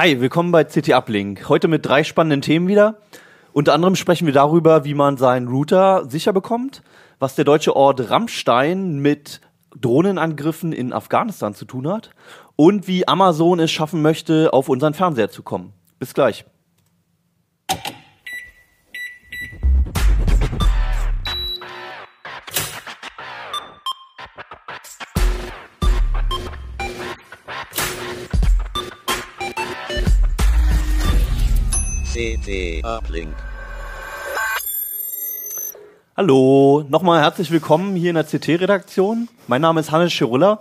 Hi, willkommen bei CT Uplink. Heute mit drei spannenden Themen wieder. Unter anderem sprechen wir darüber, wie man seinen Router sicher bekommt, was der deutsche Ort Rammstein mit Drohnenangriffen in Afghanistan zu tun hat und wie Amazon es schaffen möchte, auf unseren Fernseher zu kommen. Bis gleich. CT Uplink. Hallo, nochmal herzlich willkommen hier in der CT-Redaktion. Mein Name ist Hannes Schirulla.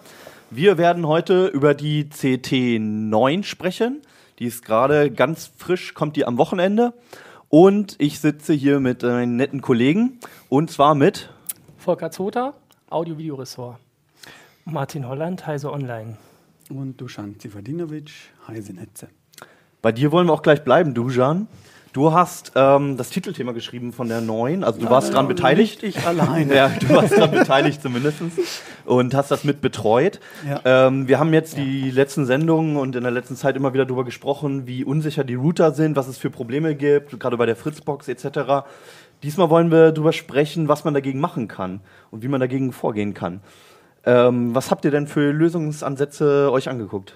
Wir werden heute über die CT9 sprechen. Die ist gerade ganz frisch, kommt die am Wochenende. Und ich sitze hier mit meinen netten Kollegen und zwar mit Volker Zota, Audio-Video-Ressort. Martin Holland, Heise Online. Und Dusan Zivadinovic, Heise Netze. Bei dir wollen wir auch gleich bleiben, Dujan. Du hast ähm, das Titelthema geschrieben von der neuen, also du warst dran beteiligt. Ich alleine. Ja, du warst dran beteiligt zumindest und hast das mit betreut. Ja. Ähm, wir haben jetzt die letzten Sendungen und in der letzten Zeit immer wieder darüber gesprochen, wie unsicher die Router sind, was es für Probleme gibt, gerade bei der Fritzbox etc. Diesmal wollen wir darüber sprechen, was man dagegen machen kann und wie man dagegen vorgehen kann. Ähm, was habt ihr denn für Lösungsansätze euch angeguckt?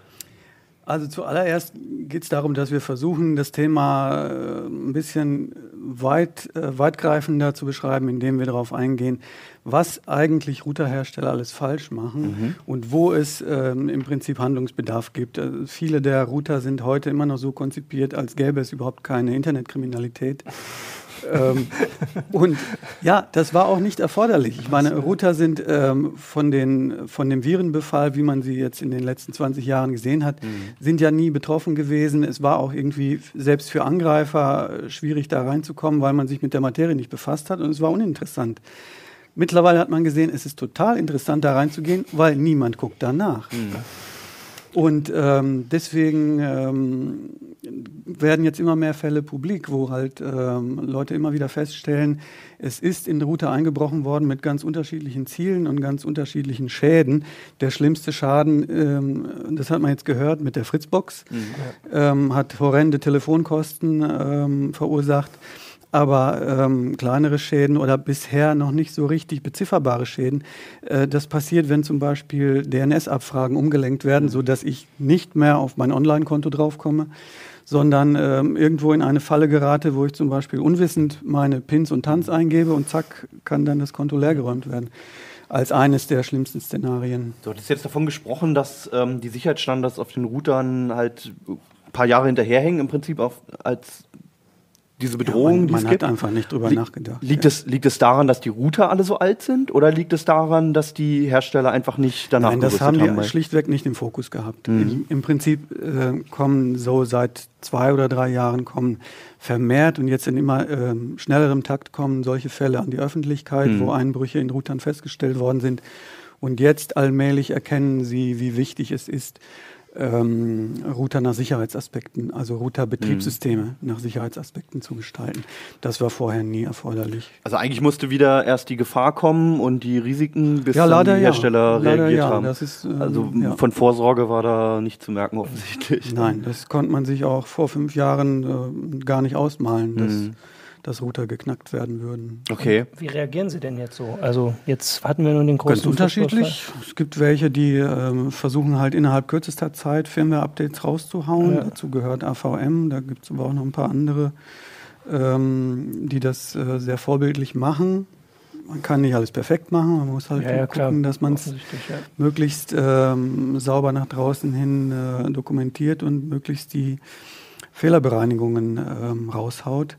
Also zuallererst geht es darum, dass wir versuchen, das Thema äh, ein bisschen weit, äh, weitgreifender zu beschreiben, indem wir darauf eingehen, was eigentlich Routerhersteller alles falsch machen Mhm. und wo es ähm, im Prinzip Handlungsbedarf gibt. Also viele der Router sind heute immer noch so konzipiert, als gäbe es überhaupt keine Internetkriminalität. Ähm, und ja, das war auch nicht erforderlich. Ich meine, Router sind ähm, von, den, von dem Virenbefall, wie man sie jetzt in den letzten 20 Jahren gesehen hat, sind ja nie betroffen gewesen. Es war auch irgendwie selbst für Angreifer äh, schwierig da reinzukommen, weil man sich mit der Materie nicht befasst hat und es war uninteressant. Mittlerweile hat man gesehen, es ist total interessant da reinzugehen, weil niemand guckt danach. Und ähm, deswegen ähm, werden jetzt immer mehr Fälle publik, wo halt ähm, Leute immer wieder feststellen, es ist in den Router eingebrochen worden mit ganz unterschiedlichen Zielen und ganz unterschiedlichen Schäden. Der schlimmste Schaden, ähm, das hat man jetzt gehört mit der Fritzbox, ähm, hat horrende Telefonkosten ähm, verursacht. Aber ähm, kleinere Schäden oder bisher noch nicht so richtig bezifferbare Schäden, äh, das passiert, wenn zum Beispiel DNS-Abfragen umgelenkt werden, so dass ich nicht mehr auf mein Online-Konto draufkomme, sondern ähm, irgendwo in eine Falle gerate, wo ich zum Beispiel unwissend meine Pins und Tanz eingebe und zack, kann dann das Konto leergeräumt werden. Als eines der schlimmsten Szenarien. Du hattest jetzt davon gesprochen, dass ähm, die Sicherheitsstandards auf den Routern halt ein paar Jahre hinterherhängen, im Prinzip auf, als diese Bedrohung, man die man es hat gibt. einfach nicht drüber Li- nachgedacht. Liegt, es, liegt es daran, dass die Router alle so alt sind oder liegt es daran, dass die Hersteller einfach nicht danach Nein, das haben die weil- schlichtweg nicht im Fokus gehabt. Mhm. Im, Im Prinzip äh, kommen so seit zwei oder drei Jahren kommen vermehrt und jetzt in immer ähm, schnellerem Takt kommen solche Fälle an die Öffentlichkeit, Mhm. wo Einbrüche in Routern festgestellt worden sind. Und jetzt allmählich erkennen sie, wie wichtig es ist, ähm, Router nach Sicherheitsaspekten, also Router-Betriebssysteme Mhm. nach Sicherheitsaspekten zu gestalten. Das war vorher nie erforderlich. Also eigentlich musste wieder erst die Gefahr kommen und die Risiken, bis Ja, leider die ja. Hersteller Leider reagiert ja. haben. Das ist, ähm, also ja. von Vorsorge war da nicht zu merken offensichtlich. Nein, das konnte man sich auch vor fünf Jahren äh, gar nicht ausmalen, dass, Mhm. Dass Router geknackt werden würden. Okay. Wie reagieren Sie denn jetzt so? Also jetzt hatten wir nun den großen Ganz unterschiedlich. Es gibt welche, die ähm, versuchen halt innerhalb kürzester Zeit Firmware-Updates rauszuhauen. Ja. Dazu gehört AVM, da gibt es aber auch noch ein paar andere, ähm, die das äh, sehr vorbildlich machen. Man kann nicht alles perfekt machen, man muss halt Ja, ja, gucken, dass man es ja. möglichst ähm, sauber nach draußen hin äh, dokumentiert und möglichst die Fehlerbereinigungen ähm, raushaut.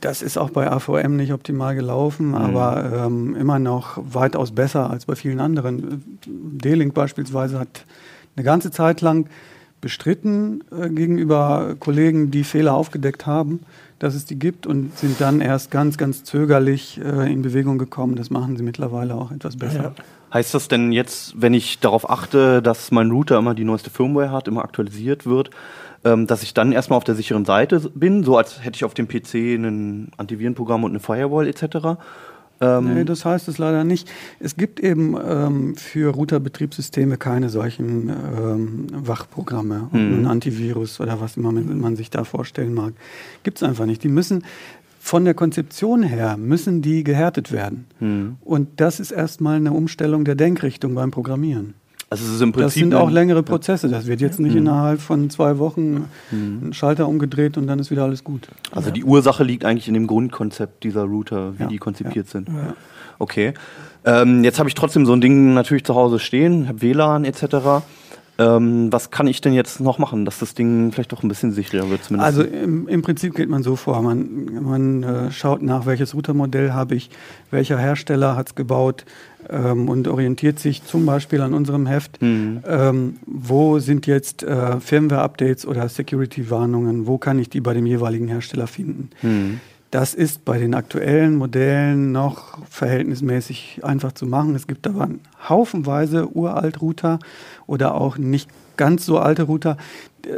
Das ist auch bei AVM nicht optimal gelaufen, aber ähm, immer noch weitaus besser als bei vielen anderen. D-Link beispielsweise hat eine ganze Zeit lang bestritten äh, gegenüber Kollegen, die Fehler aufgedeckt haben, dass es die gibt und sind dann erst ganz, ganz zögerlich äh, in Bewegung gekommen. Das machen sie mittlerweile auch etwas besser. Ja. Heißt das denn jetzt, wenn ich darauf achte, dass mein Router immer die neueste Firmware hat, immer aktualisiert wird, ähm, dass ich dann erstmal auf der sicheren Seite bin, so als hätte ich auf dem PC ein Antivirenprogramm und eine Firewall etc.? Ähm, nee, das heißt es leider nicht. Es gibt eben ähm, für Router-Betriebssysteme keine solchen ähm, Wachprogramme, Hm. ein Antivirus oder was immer man, sich da vorstellen mag. Gibt es einfach nicht. Die müssen von der Konzeption her müssen die gehärtet werden. hm. Und das ist erstmal eine Umstellung der Denkrichtung beim Programmieren. Also es ist im Prinzip Das sind auch längere Prozesse. Das wird jetzt nicht Mhm. innerhalb von zwei Wochen ein Schalter umgedreht und dann ist wieder alles gut. Also die Ursache liegt eigentlich in dem Grundkonzept dieser Router, wie Ja, die konzipiert sind. Ja. Okay. Ähm, jetzt habe ich trotzdem so ein Ding natürlich zu Hause stehen, habe WLAN etc. Ähm, was kann ich denn jetzt noch machen, dass das Ding vielleicht doch ein bisschen sicherer wird zumindest? Also im, im Prinzip geht man so vor, man, man äh, schaut nach, welches Routermodell habe ich, welcher Hersteller hat es gebaut ähm, und orientiert sich zum Beispiel an unserem Heft, Mhm. ähm, wo sind jetzt äh, Firmware-Updates oder Security-Warnungen, wo kann ich die bei dem jeweiligen Hersteller finden. Hm. Das ist bei den aktuellen Modellen noch verhältnismäßig einfach zu machen. Es gibt aber haufenweise Uralt-Router oder auch nicht ganz so alte Router, äh,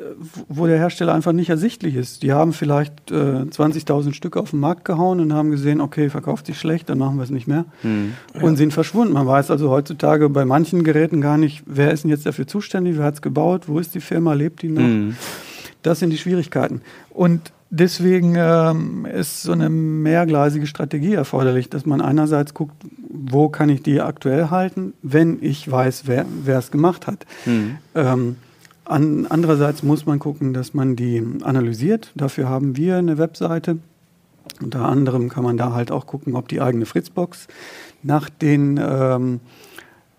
wo der Hersteller einfach nicht ersichtlich ist. Die haben vielleicht äh, 20.000 Stück auf den Markt gehauen und haben gesehen, okay, verkauft sich schlecht, dann machen wir es nicht mehr Hm. und sind verschwunden. Man weiß also heutzutage bei manchen Geräten gar nicht, wer ist denn jetzt dafür zuständig, wer hat es gebaut, wo ist die Firma, lebt die noch. Hm. Das sind die Schwierigkeiten. Und deswegen ähm, ist so eine mehrgleisige Strategie erforderlich, dass man einerseits guckt, wo kann ich die aktuell halten, wenn ich weiß, wer es gemacht hat. Hm. Ähm, an, andererseits muss man gucken, dass man die analysiert. Dafür haben wir eine Webseite. Unter anderem kann man da halt auch gucken, ob die eigene Fritzbox nach den ähm,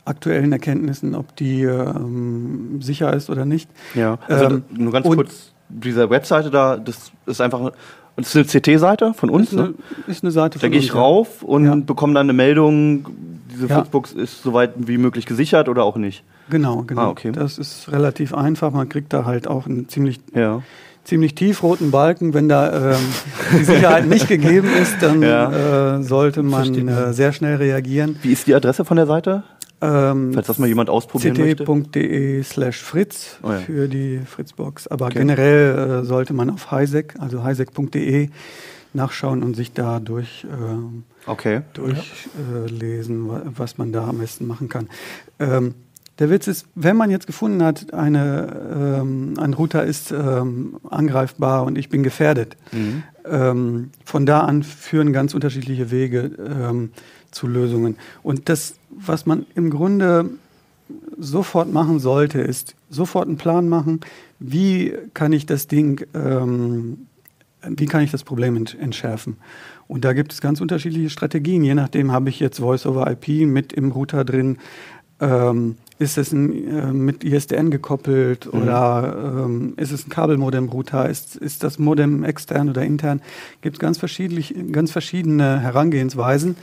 aktuellen Erkenntnissen, ob die ähm, sicher ist oder nicht. Ja, also Ähm, nur ganz kurz, diese Webseite da, das ist einfach, das ist eine CT-Seite von uns, Ist eine, ne? ist eine Seite Da gehe uns, ich ja. rauf und Ja. bekomme dann eine Meldung, diese Ja. Fritzbox ist soweit wie möglich gesichert oder auch nicht. Genau, genau. Ah, okay. Das ist relativ einfach. Man kriegt da halt auch einen ziemlich, Ja. ziemlich tiefroten Balken. Wenn da ähm, die Sicherheit nicht gegeben ist, dann Ja. äh, sollte man. äh, sehr schnell reagieren. Wie ist die Adresse von der Seite? Ähm, Falls das mal jemand ausprobieren möchte. ct.de slash fritz Oh ja. für die Fritzbox. Aber Okay. generell äh, sollte man auf highsec, also highsec.de nachschauen und sich da durch, ähm, Okay. durchlesen, wa- was man da am besten machen kann. Ähm, der Witz ist, wenn man jetzt gefunden hat, eine, ähm, ein Router ist ähm, angreifbar und ich bin gefährdet, Mhm. ähm, von da an führen ganz unterschiedliche Wege zu Lösungen. Und das, was man im Grunde sofort machen sollte, ist sofort einen Plan machen, wie kann ich das Ding, ähm, wie kann ich das Problem ent entschärfen. Und da gibt es ganz unterschiedliche Strategien. Je nachdem habe ich jetzt Voice-over-IP mit im Router drin. Ähm, ist es ein, äh, mit ISDN gekoppelt oder ähm, ist es ein Kabelmodem-Router? Ist, ist das Modem extern oder intern? Gibt es ganz, ganz verschiedene Herangehensweisen.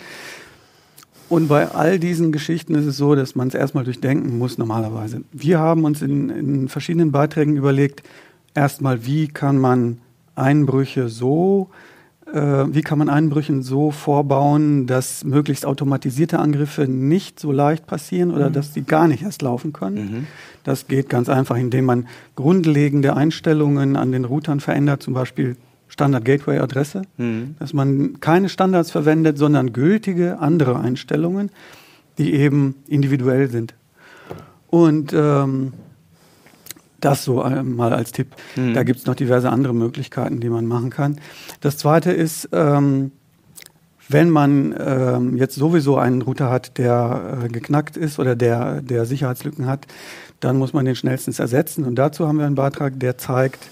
Und bei all diesen Geschichten ist es so, dass man es erstmal durchdenken muss normalerweise. Wir haben uns in, in verschiedenen Beiträgen überlegt, erstmal, wie kann man Einbrüche so, äh, wie kann man Einbrüchen so vorbauen, dass möglichst automatisierte Angriffe nicht so leicht passieren oder dass die gar nicht erst laufen können. Mhm. Das geht ganz einfach, indem man grundlegende Einstellungen an den Routern verändert, zum Beispiel Standard-Gateway-Adresse Mhm. dass man keine Standards verwendet, sondern gültige andere Einstellungen, die eben individuell sind. Und ähm, das so äh, mal als Tipp. Mhm. Da gibt es noch diverse andere Möglichkeiten, die man machen kann. Das Zweite ist, ähm, wenn man ähm, jetzt sowieso einen Router hat, der äh, geknackt ist oder der, der Sicherheitslücken hat, dann muss man den schnellstens ersetzen. Und dazu haben wir einen Beitrag, der zeigt,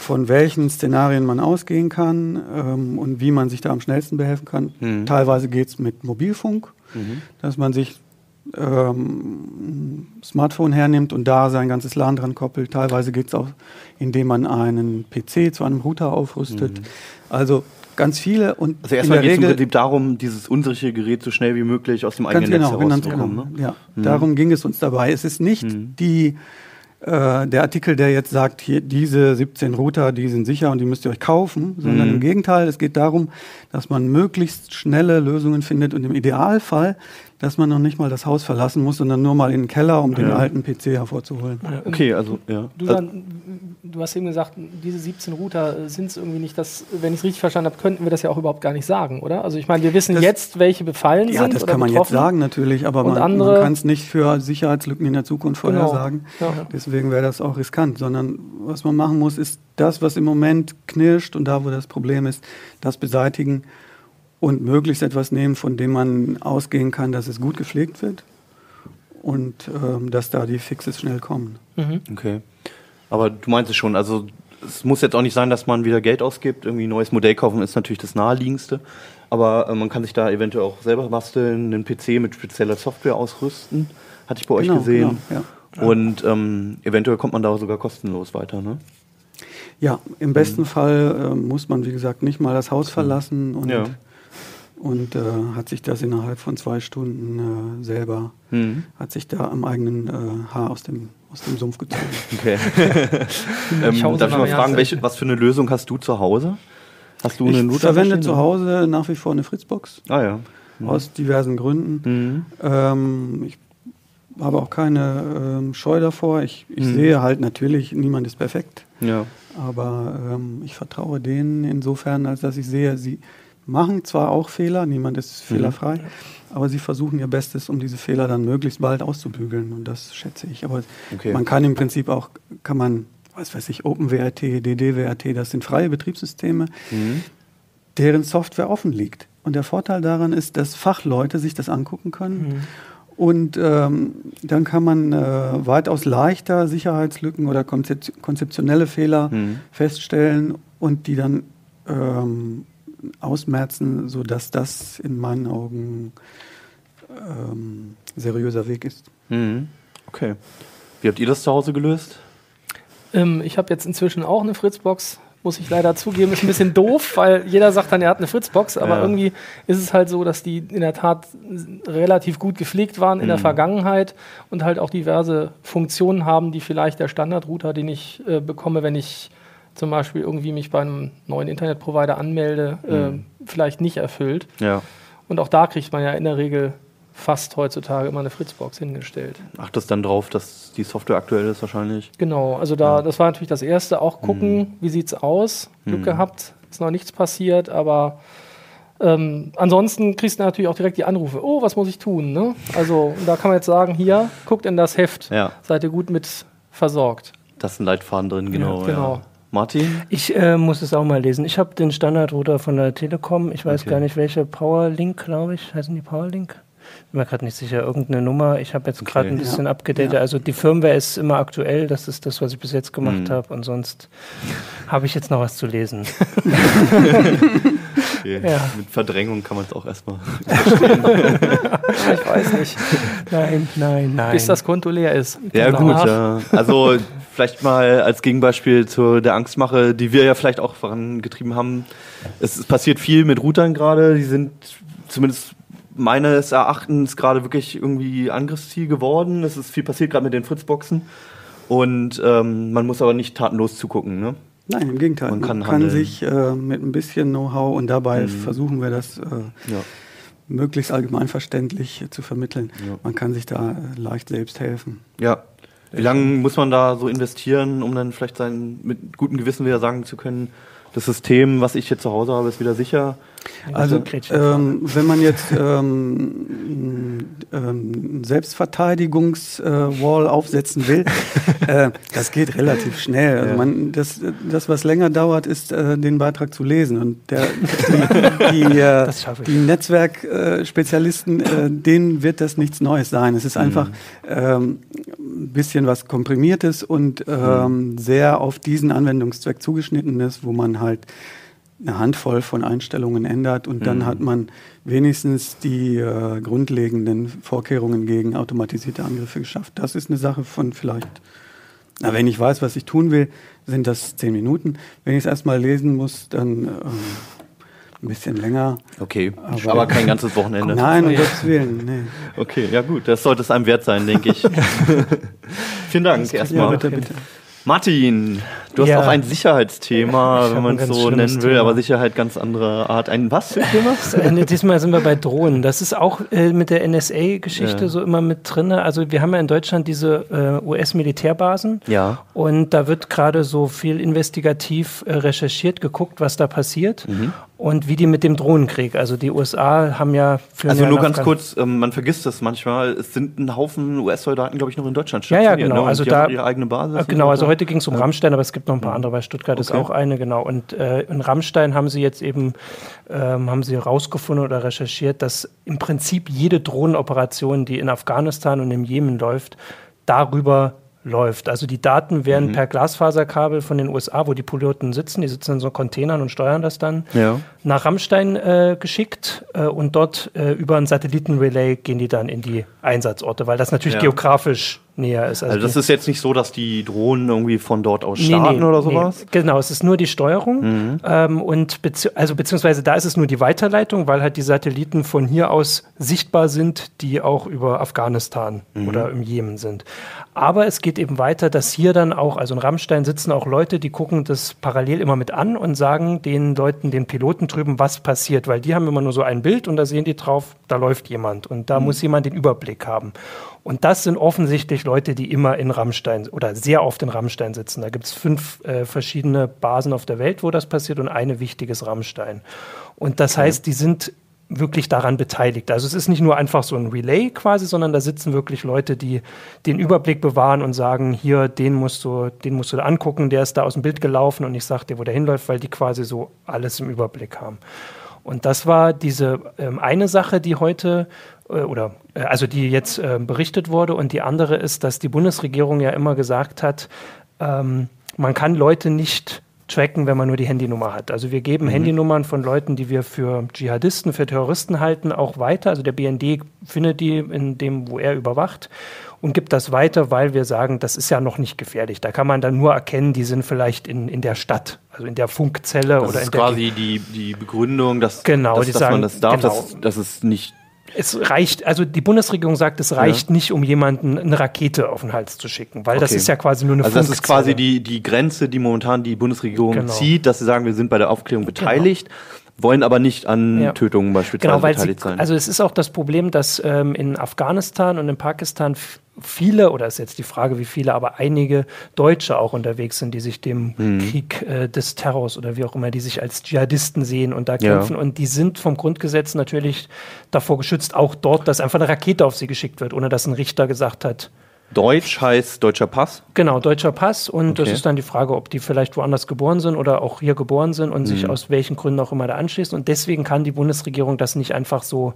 von welchen Szenarien man ausgehen kann ähm, und wie man sich da am schnellsten behelfen kann. Mhm. Teilweise geht es mit Mobilfunk, Mhm. dass man sich ähm, ein Smartphone hernimmt und da sein ganzes LAN dran koppelt. Teilweise geht es auch, indem man einen PC zu einem Router aufrüstet. Also ganz viele und Also erstmal geht es im Prinzip darum, dieses unsichere Gerät so schnell wie möglich aus dem Ganz eigenen genau, Netz ganz herauszubekommen. genau. Ne? Ja, darum ging es uns dabei. Es ist nicht Mhm. die, äh, der Artikel, der jetzt sagt, hier diese 17 Router, die sind sicher und die müsst ihr euch kaufen, sondern Mhm. im Gegenteil, es geht darum, dass man möglichst schnelle Lösungen findet und im Idealfall dass man noch nicht mal das Haus verlassen muss, sondern nur mal in den Keller, um den Ja. alten PC hervorzuholen. Okay, also ja. Du, Also, dann, du hast eben gesagt, diese 17 Router sind es irgendwie nicht, das, wenn ich es richtig verstanden habe, könnten wir das ja auch überhaupt gar nicht sagen, oder? Also ich meine, wir wissen Das- jetzt, welche befallen Ja, sind das oder kann man jetzt sagen natürlich, aber Und man, andere- man kann es nicht für Sicherheitslücken in der Zukunft Genau. vorhersagen. Ja, ja. Deswegen wäre das auch riskant, sondern was man machen muss, ist das, was im Moment knirscht und da, wo das Problem ist, das beseitigen und möglichst etwas nehmen, von dem man ausgehen kann, dass es gut gepflegt wird und ähm, dass da die Fixes schnell kommen. Mhm. okay. Aber du meinst es schon, also es muss jetzt auch nicht sein, dass man wieder Geld ausgibt. Irgendwie ein neues Modell kaufen ist natürlich das naheliegendste. Aber äh, man kann sich da eventuell auch selber basteln, einen PC mit spezieller Software ausrüsten. Hatte ich bei euch Genau, gesehen. genau, ja. Und ähm, eventuell kommt man da sogar kostenlos weiter, ne? Ja, im besten Fall äh, muss man, wie gesagt, nicht mal das Haus verlassen und, Ja. Und äh, hat sich das innerhalb von zwei Stunden äh, selber, Mhm. hat sich da am eigenen äh, Haar aus dem, aus dem Sumpf gezogen. Okay. ähm, Ich darf ich mal fragen, welche, was für eine Lösung hast du zu Hause? Hast du Ich einen Router verwende zu? Hause nach wie vor eine Fritzbox Ah ja. aus diversen Gründen. Mhm. Ähm, ich habe auch keine ähm, Scheu davor. Ich, ich Mhm. sehe halt natürlich, niemand ist perfekt. Ja. Aber ähm, ich vertraue denen insofern, als dass ich sehe, sie machen zwar auch Fehler, niemand ist fehlerfrei, aber sie versuchen ihr Bestes, um diese Fehler dann möglichst bald auszubügeln und das schätze ich. Aber Okay. man kann im Prinzip auch, kann man, was weiß ich, OpenWRT, DDWRT, das sind freie Betriebssysteme, Mhm. deren Software offen liegt. Und der Vorteil daran ist, dass Fachleute sich das angucken können. Mhm. Und ähm, dann kann man äh, weitaus leichter Sicherheitslücken oder konzep konzeptionelle Fehler Mhm. feststellen und die dann ähm, ausmerzen, sodass das in meinen Augen ähm, seriöser Weg ist. Mhm. Okay. Wie habt ihr das zu Hause gelöst? Ähm, ich habe jetzt inzwischen auch eine Fritzbox, muss ich leider zugeben. Ist ein bisschen doof, weil jeder sagt dann, er hat eine Fritzbox, aber Ja. irgendwie ist es halt so, dass die in der Tat relativ gut gepflegt waren in der Mhm. Vergangenheit und halt auch diverse Funktionen haben, die vielleicht der Standardrouter, den ich äh, bekomme, wenn ich zum Beispiel irgendwie mich bei einem neuen Internetprovider anmelde, Mhm. äh, vielleicht nicht erfüllt. Ja. Und auch da kriegt man ja in der Regel fast heutzutage immer eine Fritzbox hingestellt. Achtest dann drauf, dass die Software aktuell ist wahrscheinlich. Genau, also da, Ja. das war natürlich das Erste. Auch gucken, wie sieht's aus. Glück Mhm. gehabt, ist noch nichts passiert, aber ähm, ansonsten kriegst du natürlich auch direkt die Anrufe. Oh, was muss ich tun? Ne? Also da kann man jetzt sagen, hier, guckt in das Heft. Ja. Seid ihr gut mit versorgt. Da ist ein Leitfaden drin, genau. Ja, genau. Ja. Martin? Ich äh, muss es auch mal lesen. Ich habe den Standardrouter von der Telekom. Ich weiß Okay. gar nicht, welche Powerlink, glaube ich. Heißen die Powerlink? Bin mir gerade nicht sicher. Irgendeine Nummer. Ich habe jetzt Okay. gerade ein bisschen Ja. abgedatet. Ja. Also die Firmware ist immer aktuell. Das ist das, was ich bis jetzt gemacht Mhm. habe. Und sonst habe ich jetzt noch was zu lesen. Okay. Ja. Mit Verdrängung kann man es auch erstmal. Ich weiß nicht, nein, nein, nein. bis das Konto leer ist. Ja, Danach- gut. Ja. Also, vielleicht mal als Gegenbeispiel zu der Angstmache, die wir ja vielleicht auch vorangetrieben haben. Es passiert viel mit Routern gerade. Die sind zumindest meines Erachtens gerade wirklich irgendwie Angriffsziel geworden. Es ist viel passiert, gerade mit den Fritzboxen. Und ähm, man muss aber nicht tatenlos zugucken. Ne? Nein, im Gegenteil. Man Man kann kann, handeln. sich äh, mit ein bisschen Know-how und dabei Mhm. versuchen wir das äh, Ja. möglichst allgemeinverständlich äh, zu vermitteln. Ja. Man kann sich da äh, leicht selbst helfen. ja. Wie lange muss man da so investieren, um dann vielleicht sein, mit gutem Gewissen wieder sagen zu können, das System, was ich hier zu Hause habe, ist wieder sicher? Also Gretchen. ähm, wenn man jetzt ähm, ähm, Selbstverteidigungs-Wall aufsetzen will, äh, das geht relativ schnell. Also man, das, das, was länger dauert, ist äh, den Beitrag zu lesen. Und der, die, die, äh, die Netzwerkspezialisten, äh, denen wird das nichts Neues sein. Es ist einfach ähm, ein bisschen was Komprimiertes und ähm, sehr auf diesen Anwendungszweck zugeschnittenes, wo man halt eine Handvoll von Einstellungen ändert und dann Mhm. hat man wenigstens die äh, grundlegenden Vorkehrungen gegen automatisierte Angriffe geschafft. Das ist eine Sache von vielleicht, na, wenn ich weiß, was ich tun will, sind das zehn Minuten. Wenn ich es erstmal lesen muss, dann ähm, ein bisschen länger. Okay, aber, Aber- kein ganzes Wochenende. Nein, um Gottes Willen. Nee. Okay, ja gut, das sollte es einem wert sein, denke ich. Vielen Dank Ja, erstmal. bitte, bitte. Martin, du hast Ja. auch ein Sicherheitsthema, Ich wenn man es so nennen will, Thema. aber Sicherheit ganz anderer Art. Ein was für Thema? Äh, Diesmal sind wir bei Drohnen. Das ist auch äh, mit der NSA-Geschichte Ja. so immer mit drin. Also wir haben ja in Deutschland diese äh, US-Militärbasen. Ja. Und da wird gerade so viel investigativ äh, recherchiert, geguckt, was da passiert Mhm. Und wie die mit dem Drohnenkrieg. Also die USA haben ja für Also nur ganz kurz, ähm, man vergisst das manchmal, es sind ein Haufen US-Soldaten, glaube ich, noch in Deutschland Ja, ja, stationiert, genau. Ne? Also da- haben ihre eigene Basis. Äh, Genau, also so. heute ging es um Rammstein, aber es gibt noch ein paar andere. Bei Stuttgart ist Okay. auch eine, genau. Und äh, in Rammstein haben sie jetzt eben ähm, haben sie herausgefunden oder recherchiert, dass im Prinzip jede Drohnenoperation, die in Afghanistan und im Jemen läuft, darüber läuft. Also die Daten werden per Glasfaserkabel von den USA, wo die Piloten sitzen, die sitzen in so Containern und steuern das dann, Ja. nach Rammstein äh, geschickt äh, und dort äh, über ein Satellitenrelay gehen die dann in die Einsatzorte, weil das natürlich Ja. geografisch näher ist. Also das die- ist jetzt nicht so, dass die Drohnen irgendwie von dort aus Nee, starten nee, oder nee. sowas? Mhm. Genau, es ist nur die Steuerung ähm, und bezieh also beziehungsweise da ist es nur die Weiterleitung, weil halt die Satelliten von hier aus sichtbar sind, die auch über Afghanistan Mhm. oder im Jemen sind. Aber es geht eben weiter, dass hier dann auch, also in Rammstein sitzen auch Leute, die gucken das parallel immer mit an und sagen den Leuten, den Piloten drüben, was passiert, weil die haben immer nur so ein Bild und da sehen die drauf, da läuft jemand und Mhm. da muss jemand den Überblick haben. Und das sind offensichtlich Leute, die immer in Rammstein oder sehr oft in Rammstein sitzen. Da gibt es fünf äh, verschiedene Basen auf der Welt, wo das passiert und eine wichtiges Rammstein. Und das heißt, die sind wirklich daran beteiligt. Also es ist nicht nur einfach so ein Relay quasi, sondern da sitzen wirklich Leute, die den Überblick bewahren und sagen, hier, den musst du, den musst du da angucken, der ist da aus dem Bild gelaufen und ich sag dir, wo der hinläuft, weil die quasi so alles im Überblick haben. Und das war diese ähm, eine Sache, die heute oder äh, also die jetzt äh, berichtet wurde. Und die andere ist, dass die Bundesregierung ja immer gesagt hat, ähm, man kann Leute nicht tracken, wenn man nur die Handynummer hat. Also wir geben Handynummern von Leuten, die wir für Dschihadisten, für Terroristen halten, auch weiter. Also der BND findet die in dem, wo er überwacht und gibt das weiter, weil wir sagen, das ist ja noch nicht gefährlich. Da kann man dann nur erkennen, die sind vielleicht in, in der Stadt, also in der Funkzelle Das oder ist in der quasi die, die Begründung, dass, Genau, dass, dass sagen, man das darf, genau. dass, dass es nicht Es reicht, also die Bundesregierung sagt, es reicht nicht, um jemanden eine Rakete auf den Hals zu schicken, weil das Okay. ist ja quasi nur eine Also das ist quasi die, die Grenze, die momentan die Bundesregierung Genau. zieht, dass sie sagen, wir sind bei der Aufklärung beteiligt, wollen aber nicht an Ja. Tötungen beispielsweise Genau, weil sie, beteiligt sein. also es ist auch das Problem, dass ähm, in Afghanistan und in Pakistan viele, oder ist jetzt die Frage, wie viele, aber einige Deutsche auch unterwegs sind, die sich dem Mhm. Krieg äh, des Terrors oder wie auch immer, die sich als Dschihadisten sehen und da Ja. kämpfen. Und die sind vom Grundgesetz natürlich davor geschützt, auch dort, dass einfach eine Rakete auf sie geschickt wird, ohne dass ein Richter gesagt hat, Deutsch heißt deutscher Pass. Genau, deutscher Pass. Und das Okay. ist dann die Frage, ob die vielleicht woanders geboren sind oder auch hier geboren sind und Mhm. sich aus welchen Gründen auch immer da anschließen. Und deswegen kann die Bundesregierung das nicht einfach so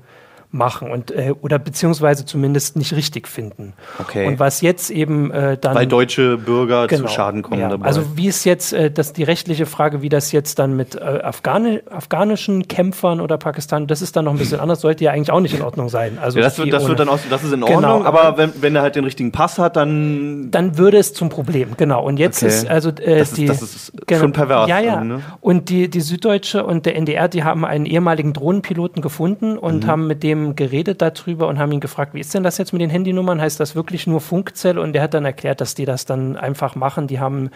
machen und äh, oder beziehungsweise zumindest nicht richtig finden. Okay. Und was jetzt eben äh, dann Weil deutsche Bürger Genau, zu Schaden kommen ja. dabei. Also wie ist jetzt äh, das die rechtliche Frage, wie das jetzt dann mit äh, Afghani afghanischen Kämpfern oder Pakistan, das ist dann noch ein bisschen anders, sollte ja eigentlich auch nicht in Ordnung sein. Also ja, das, wird, das ohne- wird dann aus, das ist in Genau, Ordnung, aber- aber wenn, wenn er halt den richtigen Pass hat, dann dann würde es zum Problem, genau. Und jetzt Okay. ist also äh, Das ist- die das ist schon pervers Ja, ja. irgendwie, ne? Und die, die Süddeutsche und der NDR, die haben einen ehemaligen Drohnenpiloten gefunden Mhm. und haben mit dem geredet darüber und haben ihn gefragt, wie ist denn das jetzt mit den Handynummern? Heißt das wirklich nur Funkzelle? Und der hat dann erklärt, dass die das dann einfach machen. Die haben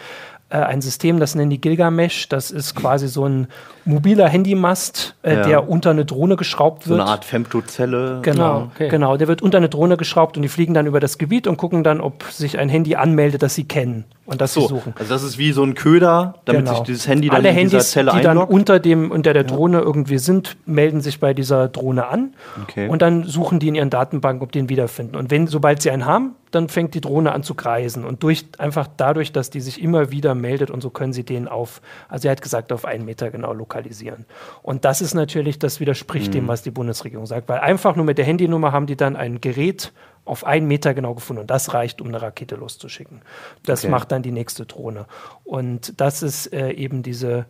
äh, ein System, das nennen die Gilgamesh. Das ist quasi so ein mobiler Handymast, äh, Ja. der unter eine Drohne geschraubt so wird. eine Art Femtozelle. Genau, okay. genau. Der wird unter eine Drohne geschraubt und die fliegen dann über das Gebiet und gucken dann, ob sich ein Handy anmeldet, das sie kennen und das sie So, suchen. also das ist wie so ein Köder, damit Genau. sich dieses Handy dann Alle in dieser Handys, Zelle die dann einloggt. unter dem unter der Drohne irgendwie sind, melden sich bei dieser Drohne an Okay. und dann suchen die in ihren Datenbanken, ob die ihn wiederfinden. Und wenn sobald sie einen haben, dann fängt die Drohne an zu kreisen und durch einfach dadurch, dass die sich immer wieder meldet und so können sie den auf, also er hat gesagt auf einen Meter genau lokalisieren. Und das ist natürlich, das widerspricht Mhm. dem, was die Bundesregierung sagt, weil einfach nur mit der Handynummer haben die dann ein Gerät auf einen Meter genau gefunden und das reicht, um eine Rakete loszuschicken. Das Okay. macht dann die nächste Drohne. Und das ist äh, eben diese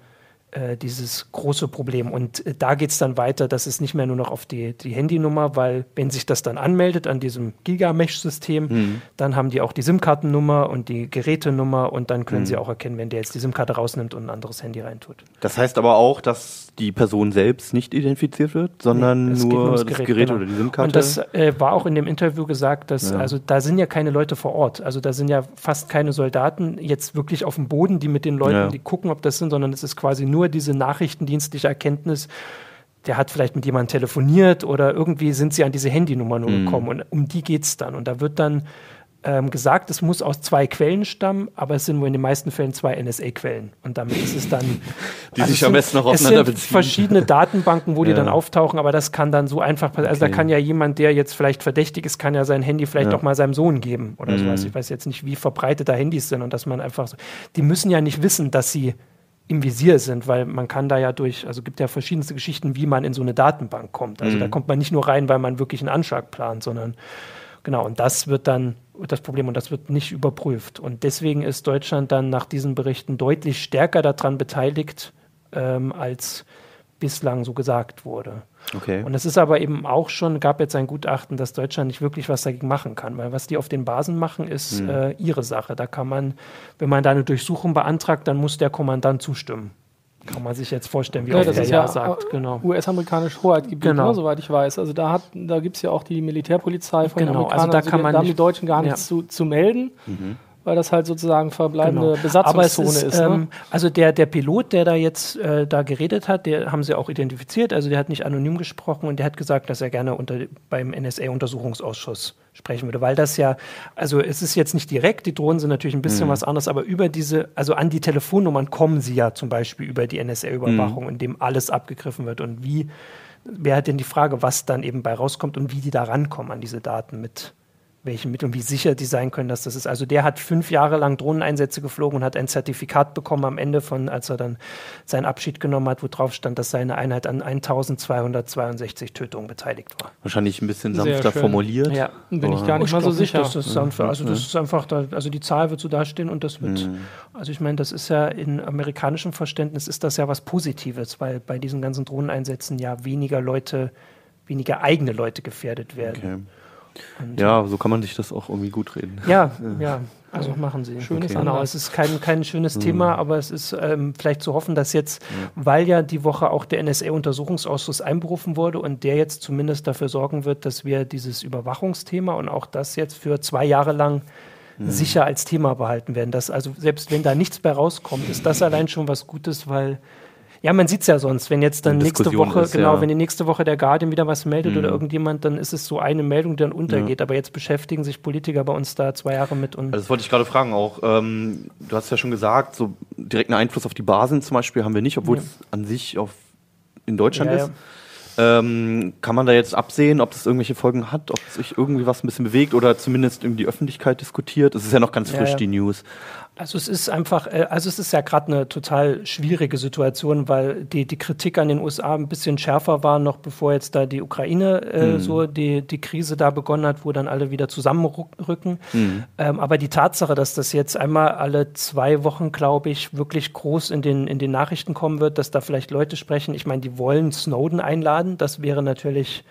äh, dieses große Problem. Und äh, da geht es dann weiter, das ist nicht mehr nur noch auf die, die Handynummer, weil wenn sich das dann anmeldet an diesem Gigamesh-System, mhm. dann haben die auch die SIM-Kartennummer und die Gerätenummer und dann können mhm. sie auch erkennen, wenn der jetzt die SIM-Karte rausnimmt und ein anderes Handy reintut. Das heißt aber auch, dass die Person selbst nicht identifiziert wird, sondern nee, nur, das Gerät, Gerät genau. oder die SIM-Karte. Und das äh, war auch in dem Interview gesagt, dass ja. also da sind ja keine Leute vor Ort, also da sind ja fast keine Soldaten jetzt wirklich auf dem Boden, die mit den Leuten, ja. die gucken, ob das sind, sondern es ist quasi nur diese nachrichtendienstliche Erkenntnis, der hat vielleicht mit jemandem telefoniert oder irgendwie sind sie an diese Handynummer nur mhm. gekommen und um die geht es dann. Und da wird dann ähm, gesagt, es muss aus zwei Quellen stammen, aber es sind wohl in den meisten Fällen zwei NSA-Quellen. Und damit ist es dann. die also sich am besten noch aufeinander beziehen. verschiedene Datenbanken, wo ja. die dann auftauchen, aber das kann dann so einfach passieren. Also okay. da kann ja jemand, der jetzt vielleicht verdächtig ist, kann ja sein Handy vielleicht ja. auch mal seinem Sohn geben oder mhm. sowas. Ich weiß jetzt nicht, wie verbreitet da Handys sind und dass man einfach so. Die müssen ja nicht wissen, dass sie im Visier sind, weil man kann da ja durch, also gibt ja verschiedenste Geschichten, wie man in so eine Datenbank kommt. Also mhm. da kommt man nicht nur rein, weil man wirklich einen Anschlag plant, sondern genau, und das wird dann das Problem und das wird nicht überprüft. Und deswegen ist Deutschland dann nach diesen Berichten deutlich stärker daran beteiligt, ähm, als bislang so gesagt wurde. Okay. Und es ist aber eben auch schon, gab jetzt ein Gutachten, dass Deutschland nicht wirklich was dagegen machen kann, weil was die auf den Basen machen, ist mhm. äh, ihre Sache. Da kann man, wenn man da eine Durchsuchung beantragt, dann muss der Kommandant zustimmen. Kann man sich jetzt vorstellen, wie ja, das ist ja, ja sagt. Genau. US-amerikanische Hoheitgebiet, genau. ne, soweit ich weiß. Also da, da gibt es ja auch die Militärpolizei von genau. den Amerikanern. Also da, also kann man da haben die Deutschen gar nichts zu, zu melden. Mhm weil das halt sozusagen verbleibende genau. Besatzungszone ist. ist ne? ähm, also der, der Pilot, der da jetzt äh, da geredet hat, der haben sie auch identifiziert, also der hat nicht anonym gesprochen und der hat gesagt, dass er gerne unter, beim NSA-Untersuchungsausschuss sprechen würde, weil das ja, also es ist jetzt nicht direkt, die Drohnen sind natürlich ein bisschen mhm. was anderes, aber über diese, also an die Telefonnummern kommen sie ja zum Beispiel über die NSA-Überwachung, mhm. in dem alles abgegriffen wird und wie, wer hat denn die Frage, was dann eben bei rauskommt und wie die da rankommen an diese Daten mit welchen Mitteln, wie sicher die sein können, dass das ist. Also der hat fünf Jahre lang Drohneneinsätze geflogen und hat ein Zertifikat bekommen am Ende von, als er dann seinen Abschied genommen hat, wo drauf stand, dass seine Einheit an 1262 Tötungen beteiligt war. Wahrscheinlich ein bisschen sanfter formuliert. Ja, bin ich gar nicht mal so sicher. Das ist sanfter. Also das ist einfach, da, also die Zahl wird so dastehen und das wird, mhm. also ich meine, das ist ja in amerikanischem Verständnis ist das ja was Positives, weil bei diesen ganzen Drohneneinsätzen ja weniger Leute, weniger eigene Leute gefährdet werden. Okay. Und ja, so kann man sich das auch irgendwie gut reden. Ja, ja, also machen Sie. Schönes okay. Genau, es ist kein, kein schönes mhm. Thema, aber es ist ähm, vielleicht zu hoffen, dass jetzt, mhm. weil ja die Woche auch der NSA-Untersuchungsausschuss einberufen wurde und der jetzt zumindest dafür sorgen wird, dass wir dieses Überwachungsthema und auch das jetzt für zwei Jahre lang mhm. sicher als Thema behalten werden. Dass also selbst wenn da nichts bei rauskommt, ist das allein schon was Gutes, weil ja, man sieht es ja sonst, wenn jetzt dann nächste Woche, ist, genau, ja. wenn die nächste Woche der Guardian wieder was meldet mhm. oder irgendjemand, dann ist es so eine Meldung, die dann untergeht. Ja. Aber jetzt beschäftigen sich Politiker bei uns da zwei Jahre mit. Und also das wollte ich gerade fragen auch. Ähm, du hast ja schon gesagt, so direkten Einfluss auf die Basen zum Beispiel haben wir nicht, obwohl ja. es an sich auf, in Deutschland ist. Ähm, kann man da jetzt absehen, ob das irgendwelche Folgen hat, ob sich irgendwie was ein bisschen bewegt oder zumindest irgendwie die Öffentlichkeit diskutiert? Es ist ja noch ganz frisch, die News. Also es ist einfach, äh, also es ist ja gerade eine total schwierige Situation, weil die, die Kritik an den USA ein bisschen schärfer war, noch bevor jetzt da die Ukraine äh, mhm. so die, die Krise da begonnen hat, wo dann alle wieder zusammenrücken. Mhm. Ähm, aber die Tatsache, dass das jetzt einmal alle zwei Wochen, glaube ich, wirklich groß in den, in den Nachrichten kommen wird, dass da vielleicht Leute sprechen, ich meine, die wollen Snowden einladen, das wäre natürlich